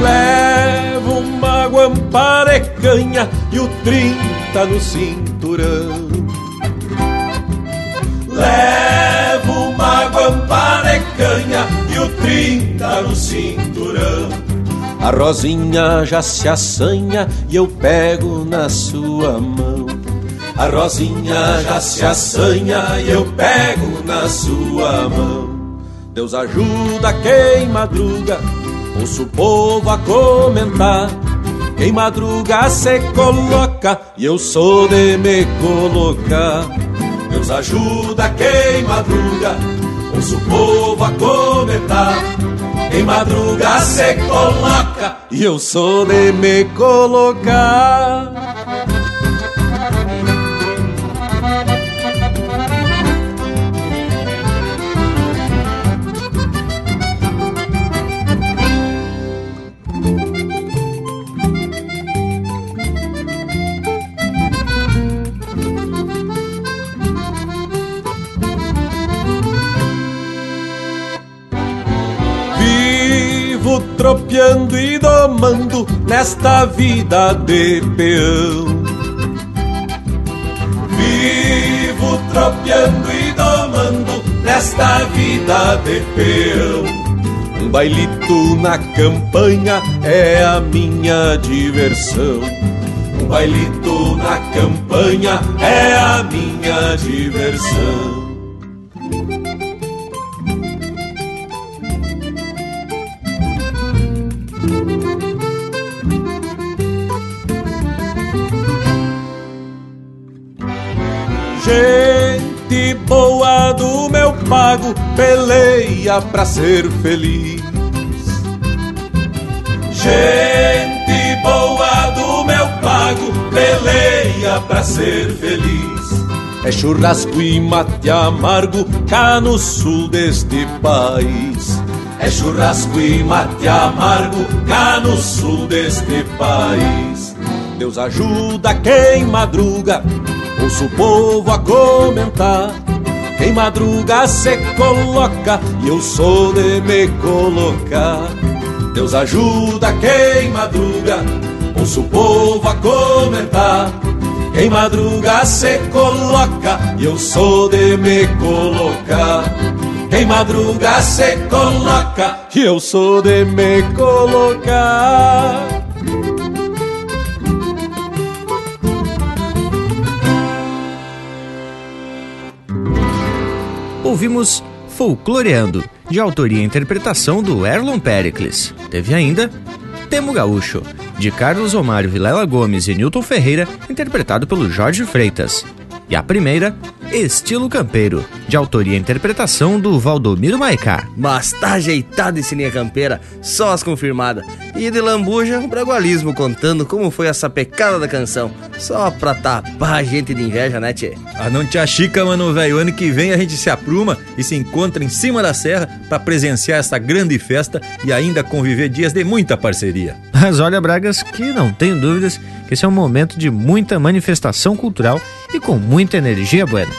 Leva uma guampara canha e o trinta no Leva uma guampara canha e o trinta no cinturão. A rosinha já se assanha e eu pego na sua mão. A rosinha já se assanha e eu pego na sua mão. Deus ajuda quem madruga, ouço o povo a comentar. Quem madruga se coloca e eu sou de me colocar. Deus ajuda quem madruga, ouço o povo a comentar. Quem madruga se coloca e eu sou de me colocar. Tropeando e domando nesta vida de peão. Vivo tropeando e domando nesta vida de peão. Um bailito na campanha é a minha diversão. Um bailito na campanha é a minha diversão. Pago peleia pra ser feliz. Gente boa do meu pago peleia pra ser feliz. É churrasco e mate amargo cá no sul deste país. É churrasco e mate amargo cá no sul deste país. Deus ajuda quem madruga, ouço o povo a comentar. Quem madruga se coloca e eu sou de me colocar. Deus ajuda quem madruga, ouço o povo a comentar. Quem madruga se coloca, e eu sou de me colocar. Quem madruga se coloca, e eu sou de me colocar. Ouvimos Folcloreando, de autoria e interpretação do Erlon Pericles. Teve ainda Temo Gaúcho, de Carlos Omário Vilela Gomes e Newton Ferreira, interpretado pelo Jorge Freitas. E a primeira, Estilo Campeiro, de autoria e interpretação do Valdomiro Maicá. Mas tá ajeitado esse linha campeira, só as confirmadas. E de lambuja, o bragualismo contando como foi essa pecada da canção. Só pra tapar a gente de inveja, né, tchê? Ah, não te achica, mano, velho. Ano que vem a gente se apruma e se encontra em cima da serra para presenciar essa grande festa e ainda conviver dias de muita parceria. Mas olha, Bragas, que não tenho dúvidas que esse é um momento de muita manifestação cultural e com muita energia buena.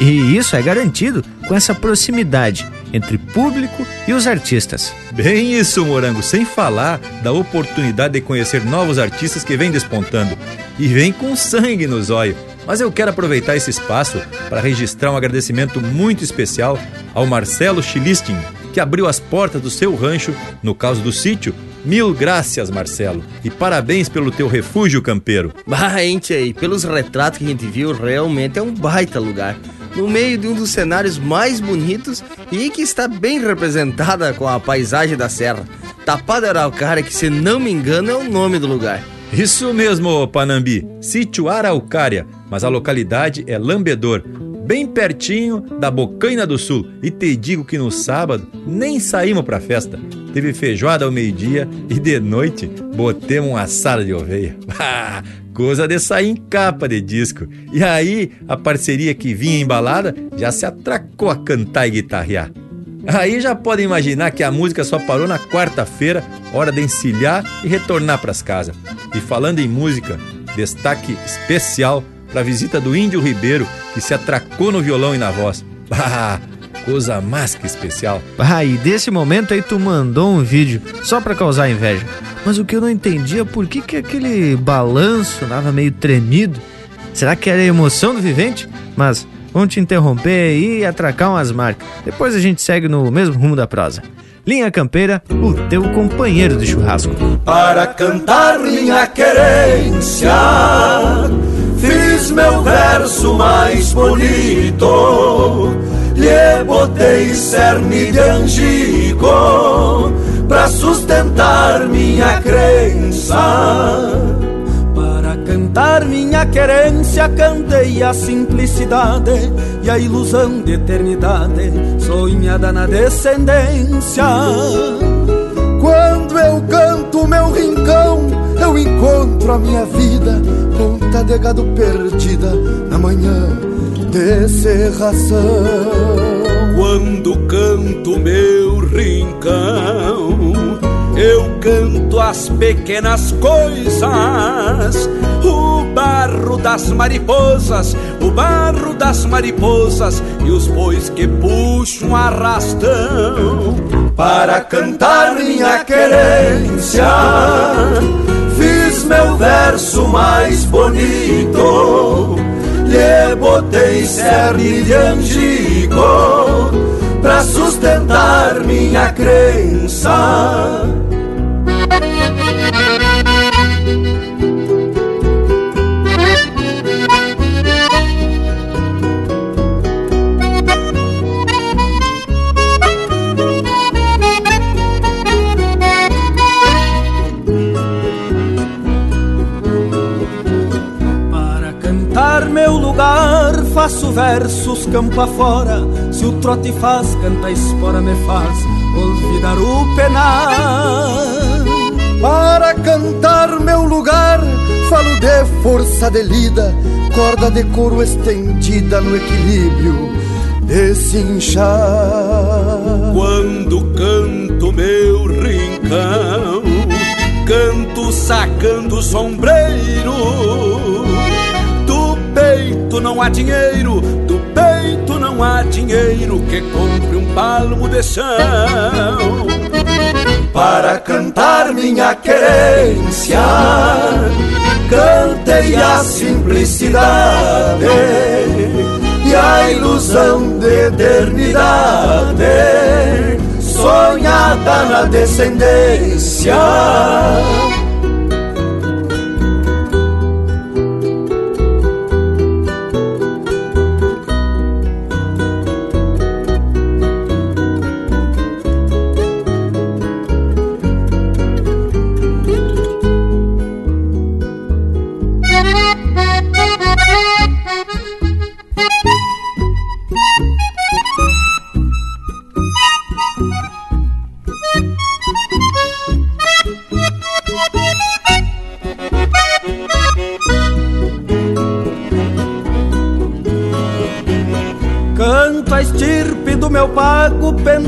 E isso é garantido com essa proximidade entre público e os artistas. Bem isso, Morango, sem falar da oportunidade de conhecer novos artistas que vêm despontando e vêm com sangue nos olhos. Mas eu quero aproveitar esse espaço para registrar um agradecimento muito especial ao Marcelo Chilistin, que abriu as portas do seu rancho, no caso do sítio. Mil graças, Marcelo, e parabéns pelo teu refúgio campeiro. Bah, gente aí, pelos retratos que a gente viu, realmente é um baita lugar. No meio de um dos cenários mais bonitos e que está bem representada com a paisagem da serra. Tapada Araucária, que se não me engano é o nome do lugar. Isso mesmo, Panambi, sítio Araucária, mas a localidade é Lambedor, bem pertinho da Bocaina do Sul. E te digo que no sábado nem saímos pra festa. Teve feijoada ao meio-dia e de noite botemos uma assada de oveia. <laughs> Ah, coisa de sair em capa de disco. E aí a parceria que vinha embalada já se atracou a cantar e guitarrear. Aí já podem imaginar que a música só parou na quarta-feira, hora de encilhar e retornar pras casas. E falando em música, destaque especial para a visita do Índio Ribeiro, que se atracou no violão e na voz. <laughs> Coisa mais que especial. Ah, e desse momento aí tu mandou um vídeo só pra causar inveja. Mas o que eu não entendi é por que, que aquele balanço dava meio tremido. Será que era a emoção do vivente? Mas vamos te interromper e atracar umas marcas. Depois a gente segue no mesmo rumo da prosa. Linha Campeira, o teu companheiro de churrasco. Para cantar minha querência, fiz meu verso mais bonito. Lhe botei cerne de angico pra sustentar minha crença. Para cantar minha querência, cantei a simplicidade e a ilusão de eternidade, sonhada na descendência. Quando eu canto meu rincão, eu encontro a minha vida, ponta de gado perdida na manhã de serração. Quando canto meu rincão, eu canto as pequenas coisas, o barro das mariposas, o barro das mariposas e os bois que puxam arrastão. Para cantar minha querência, fiz meu verso mais bonito. Lhe botei cerne de angico pra sustentar minha crença. Faço versos campo afora. Se o trote faz, canta a espora me faz olvidar o penar. Para cantar meu lugar, falo de força de lida, corda de couro estendida no equilíbrio de cinchar. Quando canto meu rincão, canto sacando o sombreiro. Peito não há dinheiro, do peito não há dinheiro que compre um palmo de chão. Para cantar minha querência, cantei a simplicidade e a ilusão de eternidade sonhada na descendência.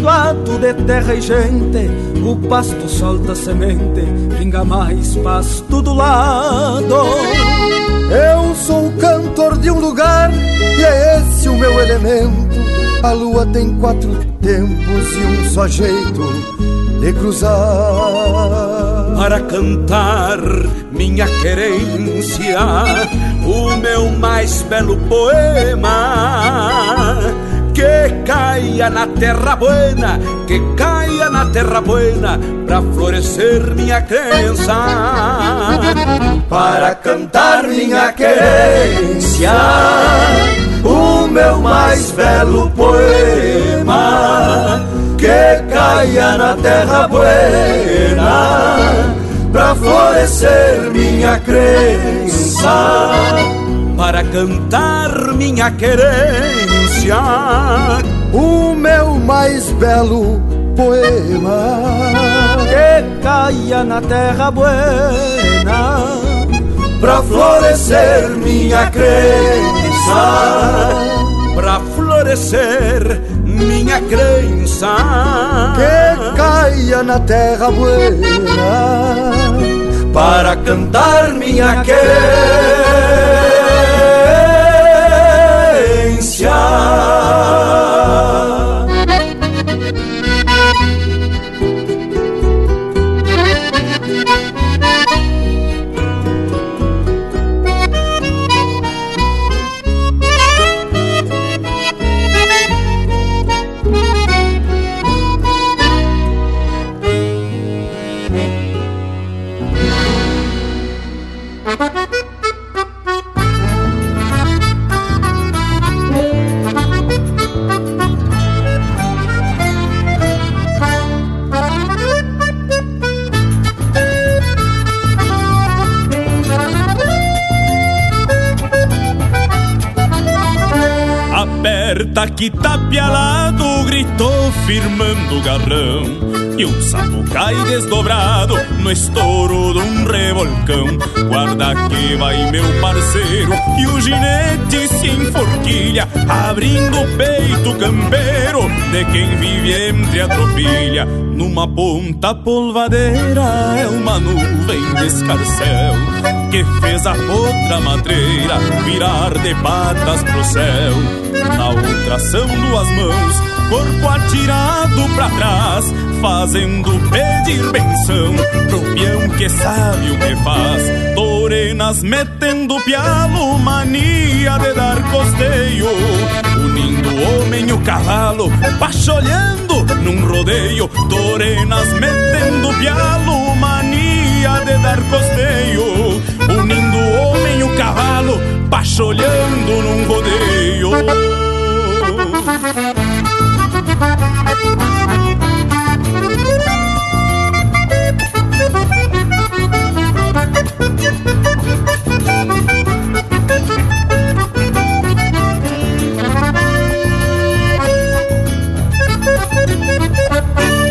Pago, pendoado de terra e gente. O pasto solta semente, pinga mais pasto do lado. Eu sou o cantor de um lugar e é esse o meu elemento. A lua tem quatro tempos e um só jeito de cruzar. Para cantar minha querência, o meu mais belo poema. Que caia na terra buena, que caia na terra buena, pra florescer minha crença. Para cantar minha querência, o meu mais belo poema. Que caia na terra buena, pra florescer minha crença. Para cantar minha querência, o meu mais belo poema. Que caia na terra buena, pra florescer minha crença. Pra florescer minha crença. Que caia na terra buena, para cantar minha querência. Que tapialado gritou firmando o garrão. E um sapo cai desdobrado no estouro de um revolcão. Guarda que vai meu parceiro e o ginete se enforquilha Abrindo o peito campeiro de quem vive entre a tropilha. Numa ponta polvadeira é uma nuvem de escarcel Que fez a outra madreira virar de patas pro céu Na outra são duas mãos, corpo atirado pra trás Fazendo pedir benção pro peão que sabe o que faz. Torenas metendo pialo, mania de dar costeio Unindo o homem e o cavalo, pacholhando num rodeio. Torenas metendo pialo, mania de dar costeio Unindo o homem e o cavalo, pacholhando num rodeio.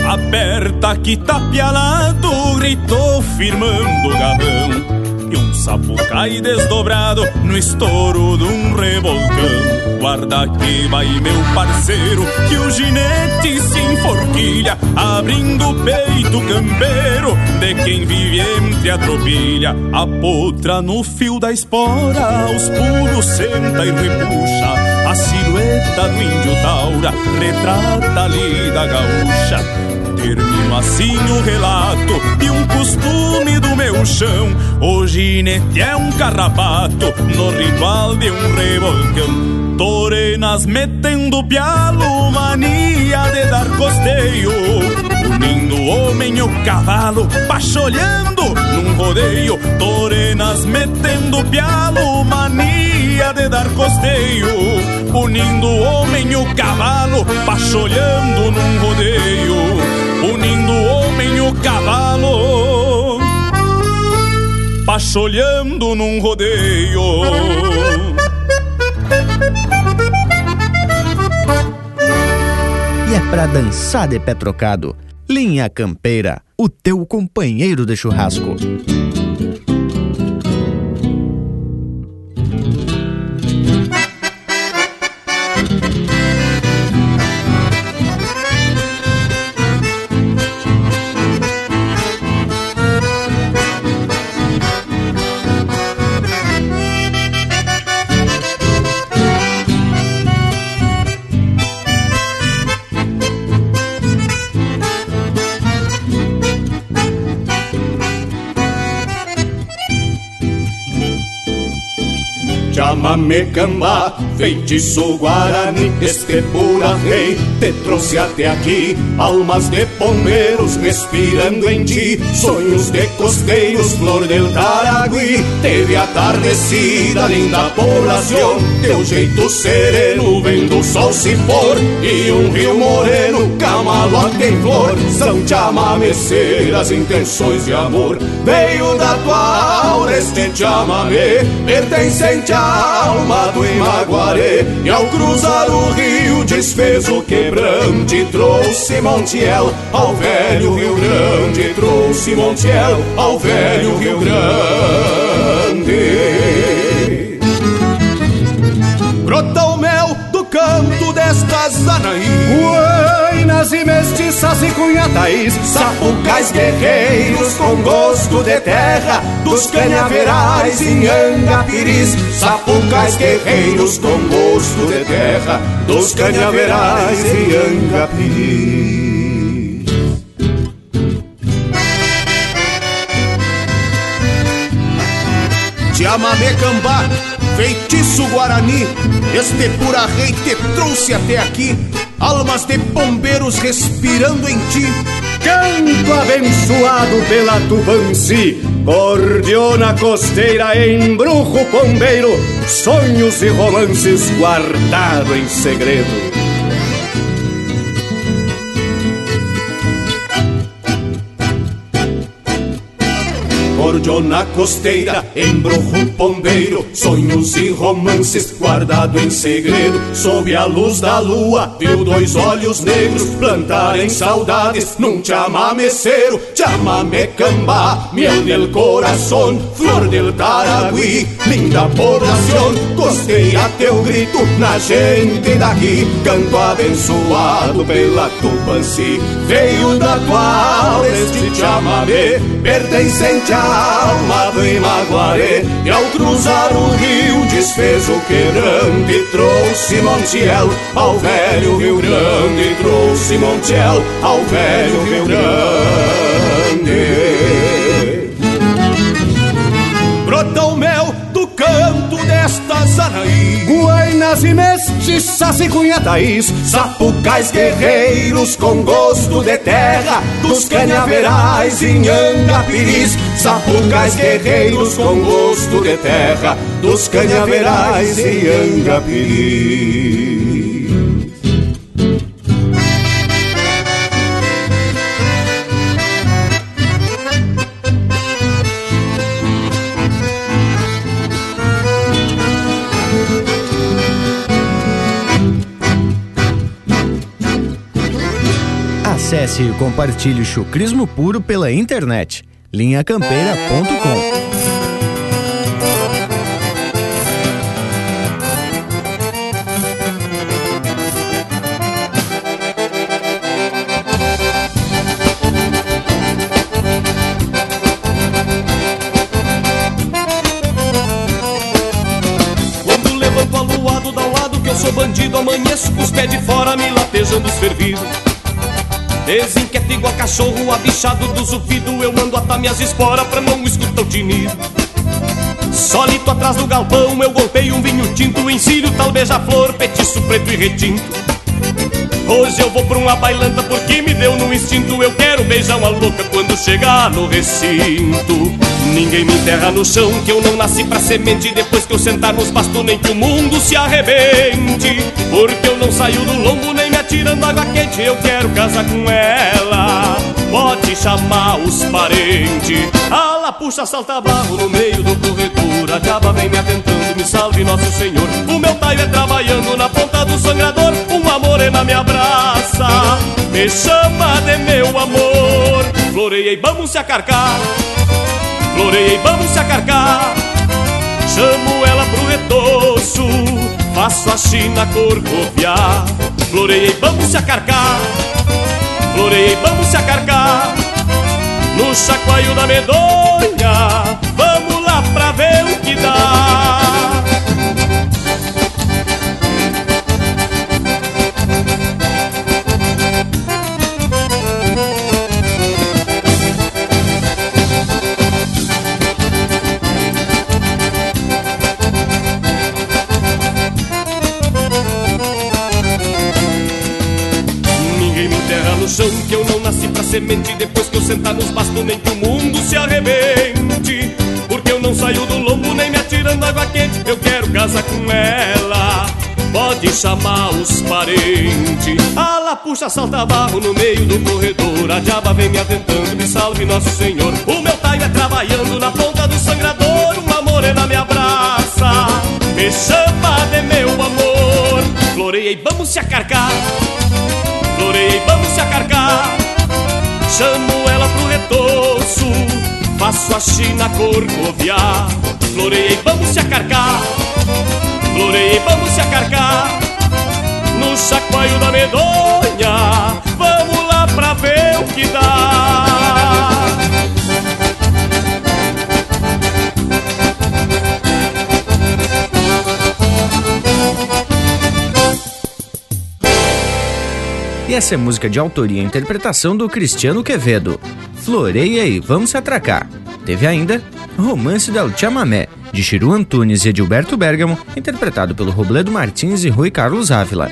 Aperta que tapialado, gritou firmando o garrão Sapo cai desdobrado no estouro de um revolcão. Guarda que vai meu parceiro, que o ginete se enforquilha Abrindo o peito campeiro de quem vive entre a tropilha. A potra no fio da espora, aos pulos senta e repuxa. A silhueta do índio taura retrata ali da gaúcha Termino assim o relato de um costume do meu chão. O ginete é um carrapato no ritual de um revolcão. Torenas metendo pialo, mania de dar costeio. Unindo o homem e o cavalo, pacholhando num rodeio. Torenas metendo pialo, mania de dar costeio. Unindo o homem e o cavalo, pacholhando num rodeio. Unindo o homem e o cavalo, pacholhando num rodeio. E é pra dançar de pé trocado. Linha Campeira, o teu companheiro de churrasco. Chamame cambá, feitiço guarani, este pura rei te trouxe até aqui. Almas de pombeiros respirando em ti, sonhos de costeiros, flor del Taragui. Teve atardecida, linda poblação, teu jeito sereno, vendo o sol se pôr. E um rio moreno, camalote em flor, são chamameceiras intenções de amor. Veio da tua aura este chamamê, pertencente à alma do E ao cruzar o rio desfez o quebrante Trouxe Montiel ao velho Rio Grande Trouxe Montiel ao velho Rio Grande. Brota o mel do canto destas e mestiças e Sapucais guerreiros com gosto de terra Dos canhaverais em Angapiris Sapucais guerreiros com gosto de terra Dos canhaverais em Angapiris. Chamamé Cambá, feitiço Guarani, este pura rei te trouxe até aqui, almas de pombeiros respirando em ti. Canto abençoado pela Tubanci, cordiona costeira, embrujo pombeiro, sonhos e romances guardado em segredo. Cordiona costeira, embrujo pombeiro, sonhos e romances guardado em segredo. Sob a luz da lua, viu dois olhos negros plantarem saudades num chamameceiro, chamame cambá, miel del corazón, flor del Taragui, linda población, costeia teu grito na gente daqui, canto abençoado pela Tupanci, veio da alma este chamamé, pertencente à alma do Imaguaré E ao cruzar o rio desfez o quebrante Trouxe Montiel ao velho Rio Grande Trouxe Montiel ao velho Rio Grande. Brota mel do canto destas anaí Guainas e mestiças e cunhataís Sapucais guerreiros com gosto de terra Dos canhaverais em Angapiris. Sapucais guerreiros com gosto de terra Dos canhaverais em Angapiris Acesse e compartilhe o chucrismo puro pela internet. linhacampeira.com igual cachorro abichado do zufido Eu mando atar minhas esporas pra não escutar o tinido Solito atrás do galpão eu golpeio um vinho tinto. Ensino tal beija-flor, petiço preto e retinto. Hoje eu vou pra uma bailanta porque me deu no instinto. Eu quero beijar uma louca quando chegar no recinto. Ninguém me enterra no chão que eu não nasci pra semente Depois que eu sentar nos bastos nem que o mundo se arrebente. Porque eu não saio do lombo nem me atirando água quente Eu quero casar com ela. Pode chamar os parentes. Ala puxa, salta barro no meio do corredor. A diaba vem me atentando, me salve nosso senhor. O meu taio é trabalhando na ponta do sangrador. Uma morena me abraça. Me chama de meu amor. Floreiei, vamos se acarcar. Floreiei, vamos se acarcar. Chamo ela pro retoço. Faço a china corcoviar Floreiei, vamos se acarcar. Floreiei, vamos se acarcar. No chacoalho da medonha Vamos lá pra ver o que dá semente Depois que eu sentar nos bastos nem que o mundo se arrebente. Porque eu não saio do lombo nem me atirando água quente. Eu quero casar com ela Pode chamar os parentes. Ala puxa, salta barro no meio do corredor. A diaba vem me atentando, me salve nosso senhor. O meu taio é trabalhando na ponta do sangrador. Uma morena me abraça Me chama de meu amor. Floreiei, vamos se acarcar. Floreiei, vamos se acarcar Chamo ela pro retoço. Faço a china corcoviar Floreiei, vamos se acarcar. Floreiei, vamos se acarcar. No chacoalho da medonha Vamos lá pra ver o que dá E essa é música de autoria e interpretação do Cristiano Quevedo. Floreia e Vamos Se Atracar. Teve ainda Romance del Chamamé, de Chiru Antunes e Edilberto Bergamo, interpretado pelo Robledo Martins e Rui Carlos Ávila.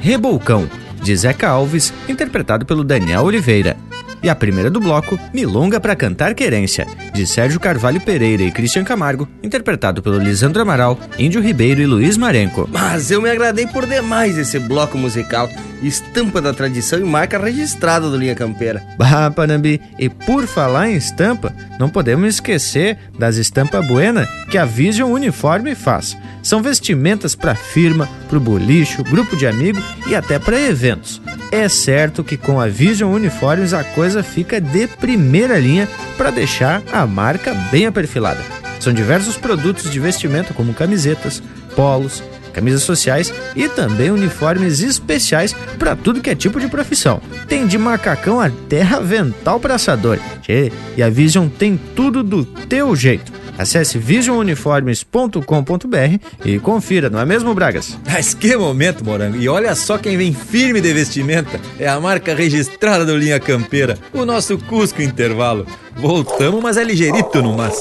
Rebolcão, de Zeca Alves, interpretado pelo Daniel Oliveira. E a primeira do bloco, Milonga para Cantar Querência, de Sérgio Carvalho Pereira e Christian Camargo, interpretado pelo Lisandro Amaral, Índio Ribeiro e Luiz Marenco. Mas eu me agradei por demais esse bloco musical, estampa da tradição e marca registrada do Linha Campeira. Bah, Panambi, e por falar em estampa, não podemos esquecer das estampas buena que a Vision Uniforme faz. São vestimentas para firma, para o bolicho, grupo de amigos e até para eventos. É certo que com a Vision Uniformes a coisa fica de primeira linha para deixar a marca bem aperfilada. São diversos produtos de vestimenta como camisetas, polos, camisas sociais e também uniformes especiais para tudo que é tipo de profissão. Tem de macacão até avental para assador. Tchê, e a Vision tem tudo do teu jeito. Acesse visionuniformes.com.br e confira, não é mesmo, Bragas? Mas que momento, Morango! E olha só quem vem firme de vestimenta. É a marca registrada do Linha Campeira, o nosso Cusco Intervalo. Voltamos, mas é ligeirito no mas.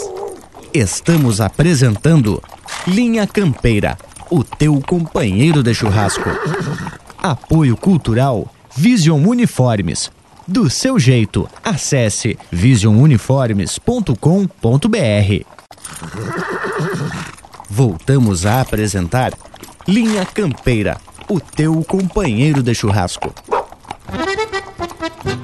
Estamos apresentando Linha Campeira, o teu companheiro de churrasco. Apoio Cultural Vision Uniformes. Do seu jeito, acesse visionuniformes.com.br. Voltamos a apresentar Linha Campeira, o teu companheiro de churrasco.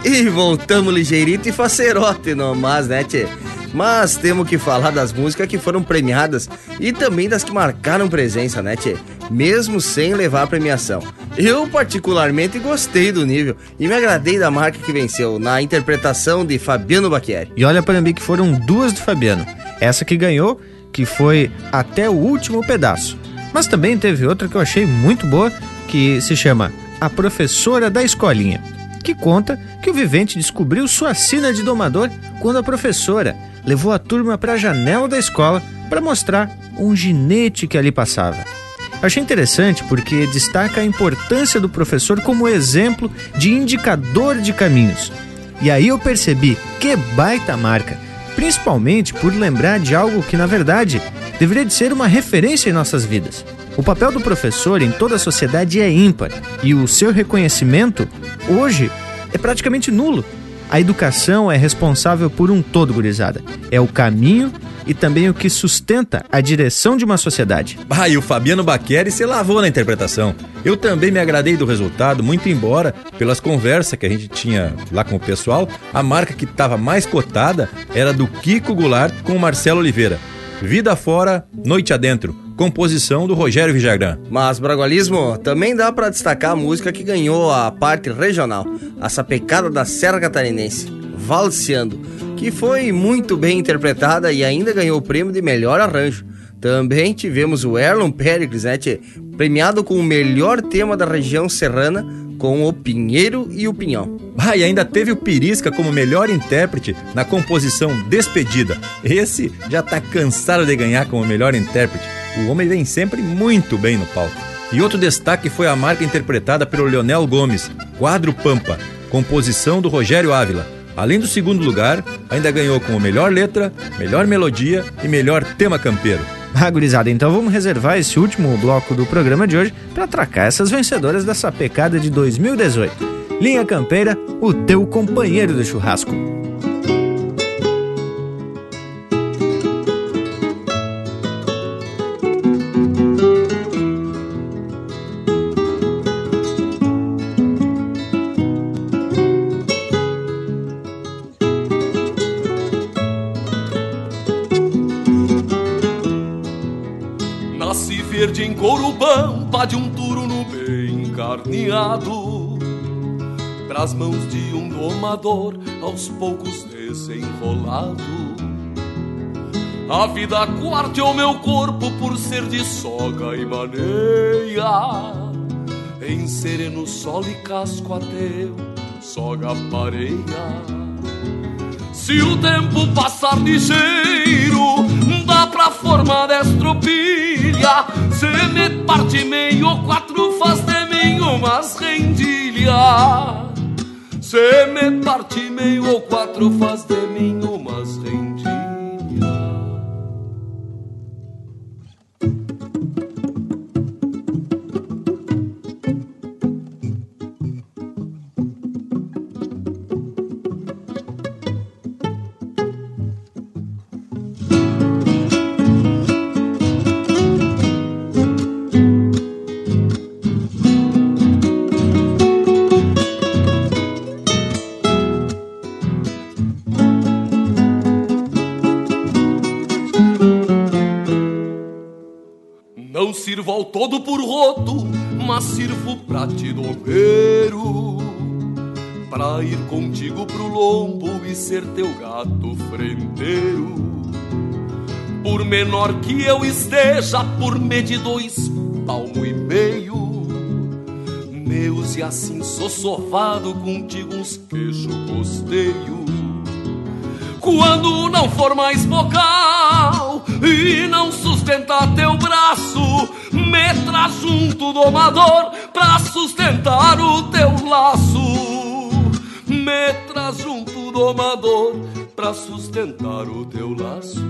E voltamos ligeirito e facerote nomás, né, tchê? Mas temos que falar das músicas que foram premiadas e também das que marcaram presença, né, tchê? Mesmo sem levar a premiação. Eu, particularmente, gostei do nível e me agradei da marca que venceu na interpretação de Fabiano Bacchieri. E olha para mim que foram duas do Fabiano. Essa que ganhou, que foi até o último pedaço. Mas também teve outra que eu achei muito boa, que se chama A Professora da Escolinha, que conta que o vivente descobriu sua sina de domador quando a professora levou a turma para a janela da escola para mostrar um ginete que ali passava. Achei interessante porque destaca a importância do professor como exemplo de indicador de caminhos. E aí eu percebi que baita marca, principalmente por lembrar de algo que na verdade deveria de ser uma referência em nossas vidas. O papel do professor em toda a sociedade é ímpar e o seu reconhecimento hoje é praticamente nulo. A educação é responsável por um todo, gurizada. É o caminho e também o que sustenta a direção de uma sociedade. Ah, e o Fabiano Baqueri se lavou na interpretação. Eu também me agradei do resultado, muito embora, pelas conversas que a gente tinha lá com o pessoal, a marca que estava mais cotada era do Kiko Goulart com o Marcelo Oliveira. Vida Fora, Noite Adentro, composição do Rogério Vijagrã. Mas, Bragualismo, também dá para destacar a música que ganhou a parte regional, a sapecada da Serra Catarinense, Valseando, que foi muito bem interpretada e ainda ganhou o prêmio de melhor arranjo. Também tivemos o Erlon Pericles, né, premiado com o melhor tema da região serrana com o Pinheiro e o Pinhão. Ah, e ainda teve o Pirisca como melhor intérprete na composição Despedida. Esse já tá cansado de ganhar como melhor intérprete. O homem vem sempre muito bem no palco. E outro destaque foi a marca interpretada pelo Leonel Gomes, Quadro Pampa, composição do Rogério Ávila. Além do segundo lugar, ainda ganhou como melhor letra, melhor melodia e melhor tema campeiro. Ah, gurizada, então vamos reservar esse último bloco do programa de hoje para atracar essas vencedoras dessa pecada de 2018. Linha Campeira, o teu companheiro do churrasco. Encarneado Pras mãos de um domador aos poucos desenrolado A vida quarteou meu corpo por ser de soga e maneia Em sereno sol e casco ateu, soga pareia se o tempo passar ligeiro, dá pra formar estropilha. Se me parte meio, quatro faz de mim umas rendilha. Se me parte meio, quatro faz de mim umas rendilha. Todo por roto, mas sirvo pra ti domeiro. Pra ir contigo pro lombo e ser teu gato frenteiro. Por menor que eu esteja, por medir dois palmo e meio. Meus e assim sou sovado contigo uns queixo costeio. Quando não for mais bocal e não sustenta teu braço, traz junto domador pra sustentar o teu laço. Me traz junto domador pra sustentar o teu laço.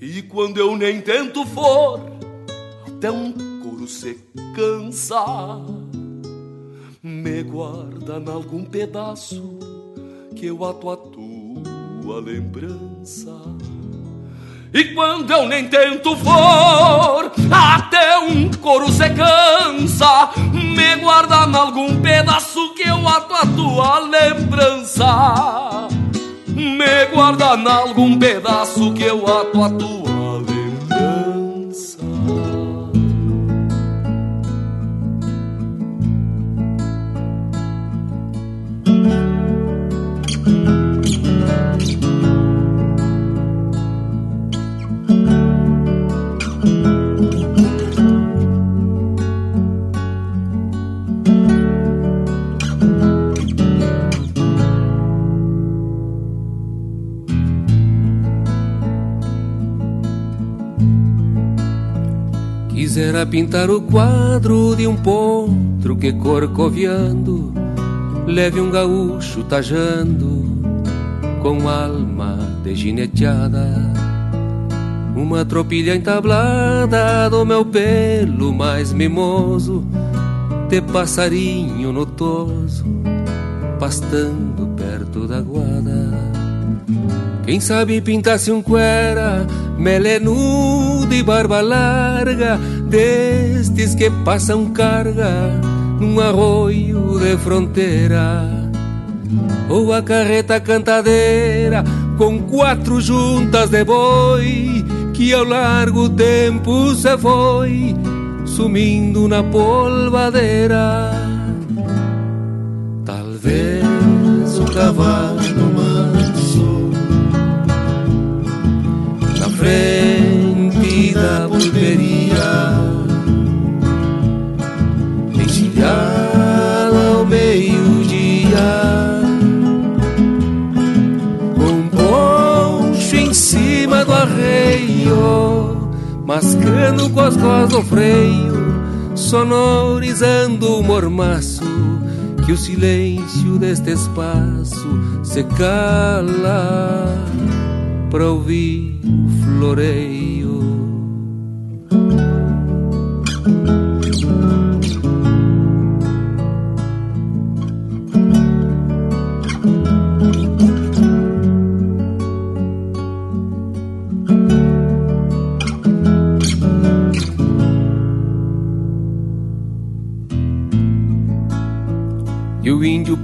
E quando eu nem tento for, até um couro se cansa. Me guarda em algum pedaço que eu ato a tua lembrança. E quando eu nem tento for, até um couro se cansa. Me guarda em algum pedaço que eu ato a tua lembrança. Me guarda em algum pedaço que eu ato a tua Quisera pintar o quadro de um potro que corcoviando leve um gaúcho tajando com alma de gineteada. Uma tropilha entablada do meu pelo mais mimoso, de passarinho notoso, pastando perto da guarda. Quem sabe pintasse um cuera, melenudo e barba larga, destes que passam carga num arroio de fronteira. Ou a carreta cantadeira com quatro juntas de boi que ao largo tempo se foi sumindo na polvadeira. Talvez o cavalo manso na frente da pulperia encilhada ao meio-dia com poncho em cima do arreio mascando costas do freio sonorizando o mormaço que o silêncio deste espaço se cala para ouvir o floreio.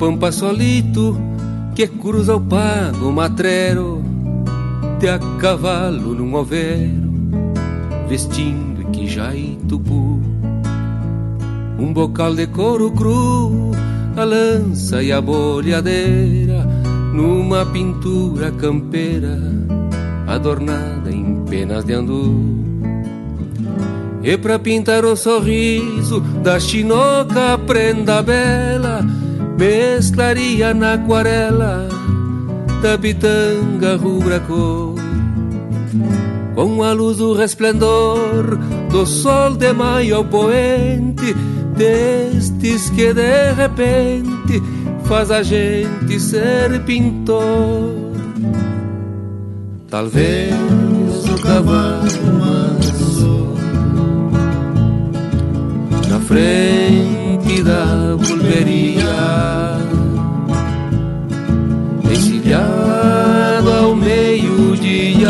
Pampa solito que cruza o pago matrero de a cavalo num overo, vestindo e tupu. Um bocal de couro cru, a lança e a bolhadeira, numa pintura campeira, adornada em penas de andu. E pra pintar o sorriso da chinoca prenda bela, mesclaria na aquarela da pitanga rubra cor com a luz do resplendor do sol de maio poente destes que de repente faz a gente ser pintor. Talvez o cavalo manso na frente da pulveria encilhado ao meio-dia,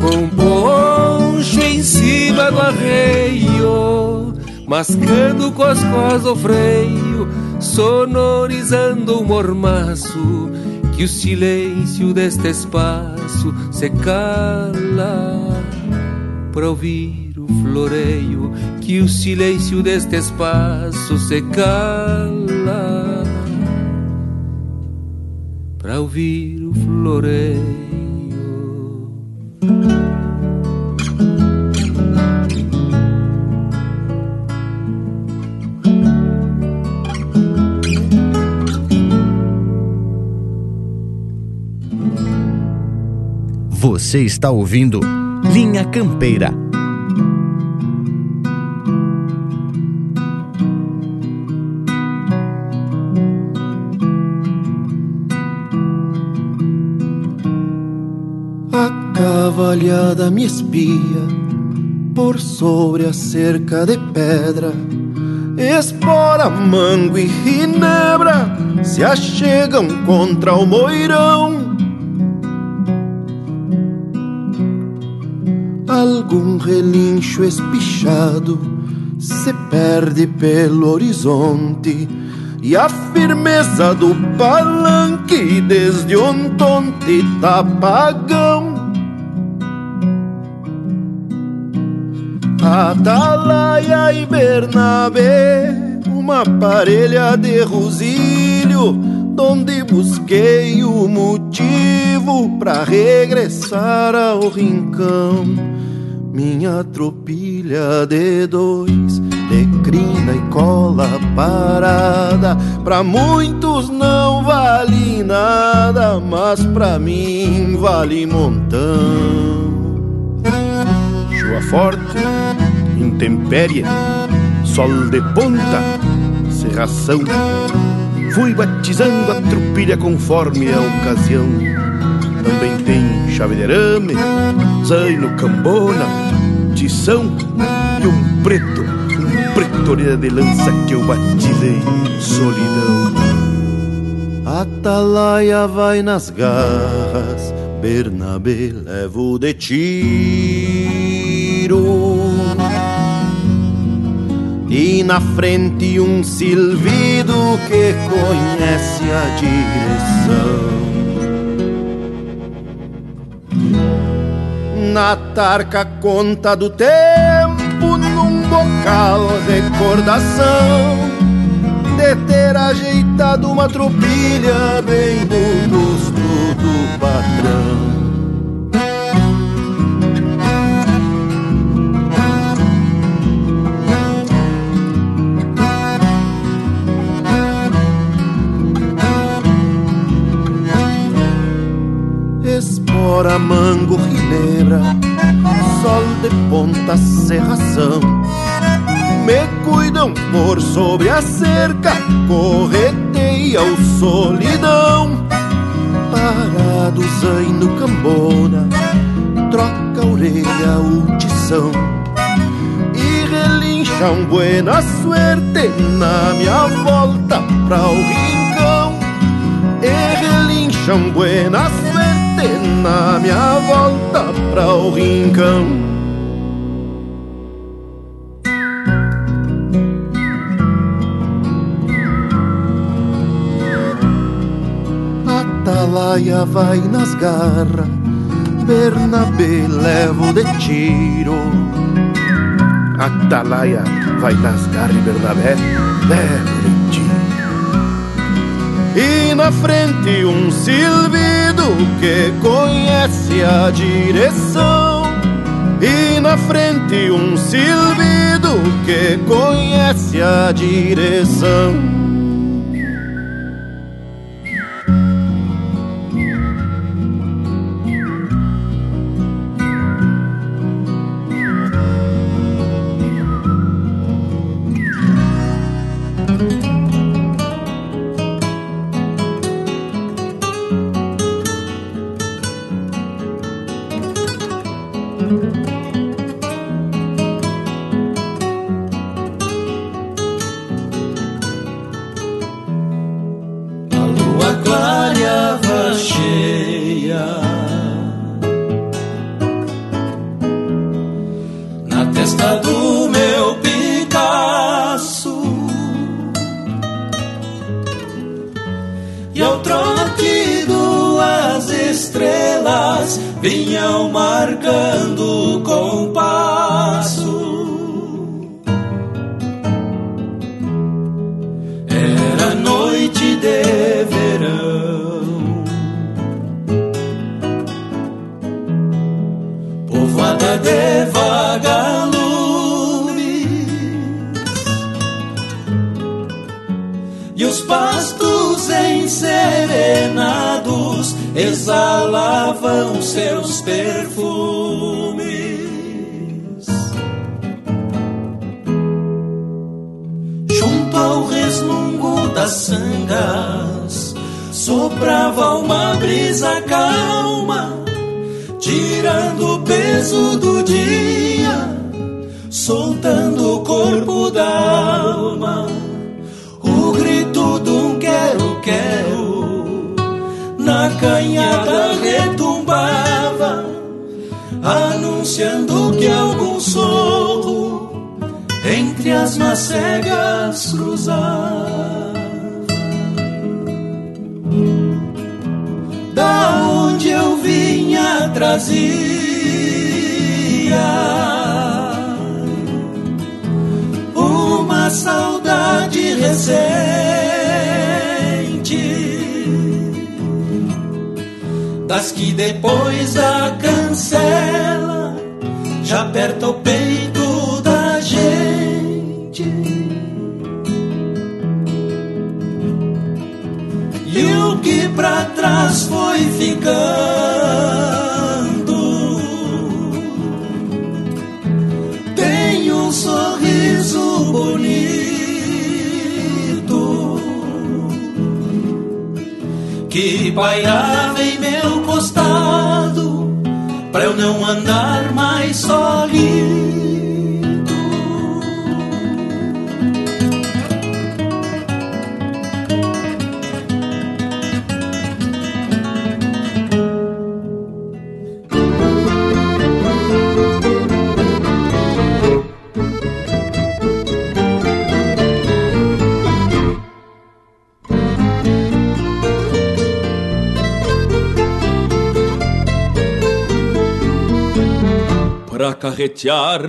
com poncho em cima do arreio, mascando com as costas do freio, sonorizando o mormaço, que o silêncio deste espaço se cala para ouvir. o floreio, que o silêncio deste espaço se cala para ouvir o floreio. Você está ouvindo Linha Campeira. A cavalhada me espia por sobre a cerca de pedra. Espora, mango e ginebra se achegam contra o moirão. Algum relincho espichado se perde pelo horizonte e a firmeza do palanque desde ontonte tá apagão. Atalaia e Bernabé, uma parelha de rosilho, donde busquei o motivo pra regressar ao rincão. Minha tropilha de dois, de crina e cola parada, pra muitos não vale nada, mas pra mim vale montão. Forte, intempérie, sol de ponta, serração. Fui batizando a trupilha conforme a ocasião. Também tem chave de arame, zaino, cambona, tição e um preto, um pretoreira de lança que eu batizei solidão. Atalaia vai nas garras, Bernabé levo de E na frente um silvido que conhece a direção. Na tarca conta do tempo num bocal recordação de ter ajeitado uma tropilha bem no gosto do patrão. Espora, mango, ginebra, sol de ponta, serração me cuidam por sobre a cerca, correteia o solidão. Parados aí no cambona, troca a orelha o tição. E relincham buena suerte na minha volta pra o rincão. E relincham buena suerte na minha volta pra o rincão. Atalaia vai nas garras, Bernabé levo de tiro. Atalaia vai nas garras, Bernabé levo de. E na frente um silvido que conhece a direção. E na frente um silvido que conhece a direção.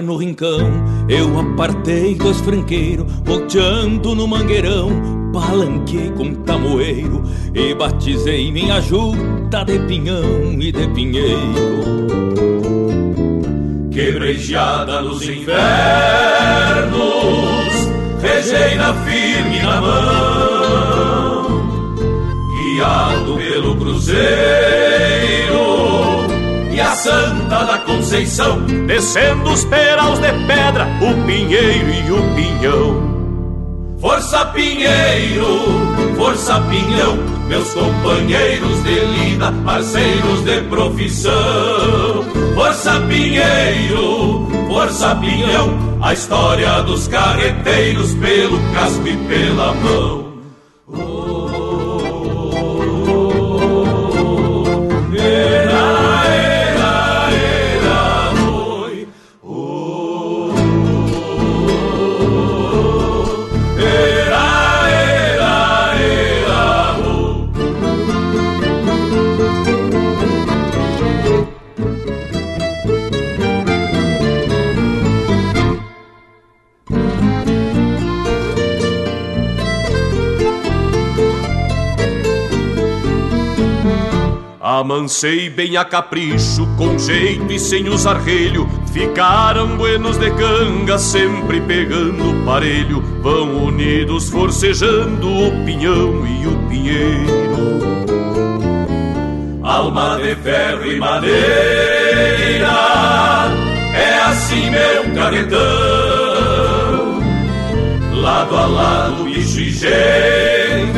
No rincão. Eu apartei dois franqueiros, volteando no mangueirão. Palanquei com tamoeiro e batizei minha juta de pinhão e de pinheiro. Quebrejeada nos invernos, rejeina firme na mão, guiado pelo cruzeiro e a Santa da Conceição, descendo os peraus de pedra, o pinheiro e o pinhão. Força Pinheiro, força Pinhão, meus companheiros de lida, parceiros de profissão. Força Pinheiro, força Pinhão, a história dos carreteiros pelo casco e pela mão. Amancei bem a capricho, com jeito e sem usar relho. Ficaram buenos de canga, sempre pegando parelho. Vão unidos forcejando o pinhão e o pinheiro. Alma de ferro e madeira, é assim meu carretão. Lado a lado, bicho e gente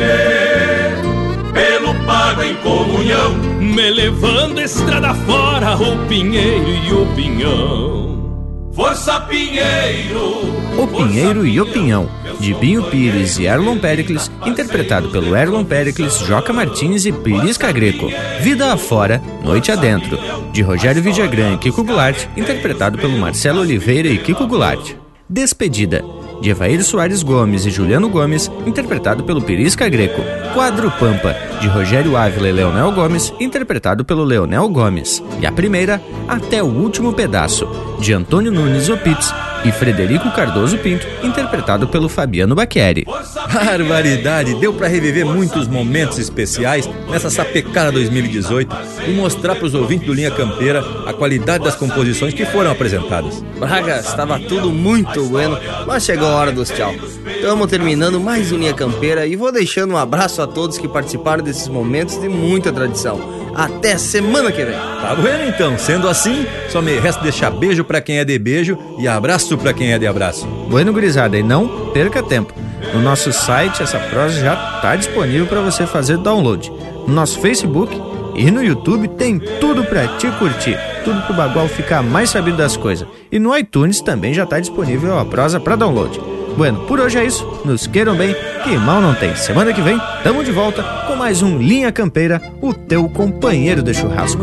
pelo pago em comunhão. Levando estrada fora, o pinheiro e o pinhão. Força Pinheiro! O Pinheiro e o Pinhão, de Binho Pires e Erlon Pericles, interpretado pelo Erlon Pericles, Joca Martins e Pirisca Greco. Vida afora, Noite adentro, de Rogério Vidagrã e Kiko Goulart, interpretado pelo Marcelo Oliveira e Kiko Goulart. Despedida, de Evair Soares Gomes e Juliano Gomes, interpretado pelo Pirisca Greco. Quadro Pampa, de Rogério Ávila e Leonel Gomes, interpretado pelo Leonel Gomes. E a primeira, Até o Último Pedaço, de Antônio Nunes Opitz e Frederico Cardoso Pinto, interpretado pelo Fabiano Bacchieri. Barbaridade! Deu para reviver muitos momentos especiais nessa sapecada 2018 e mostrar para os ouvintes do Linha Campeira a qualidade das composições que foram apresentadas. Braga, estava tudo muito bueno, mas chegou a hora dos tchau. Estamos terminando mais um Linha Campeira e vou deixando um abraço a todos que participaram desses momentos de muita tradição. Até semana que vem. Tá bueno então, sendo assim, só me resta deixar beijo para quem é de beijo e abraço para quem é de abraço. Bueno, gurizada, e não perca tempo. No nosso site, essa prosa já está disponível para você fazer download. No nosso Facebook e no YouTube tem tudo para te curtir, tudo pro Bagual ficar mais sabido das coisas. E no iTunes também já está disponível a prosa para download. Bueno, por hoje é isso. Nos queiram bem, que mal não tem. Semana que vem, tamo de volta com mais um Linha Campeira, o teu companheiro de churrasco.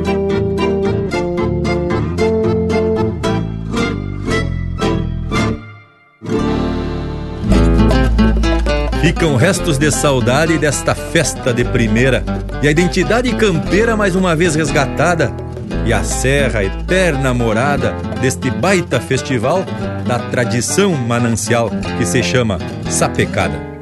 Ficam restos de saudade desta festa de primeira e a identidade campeira mais uma vez resgatada e a serra eterna morada deste baita festival da tradição manancial que se chama Sapecada.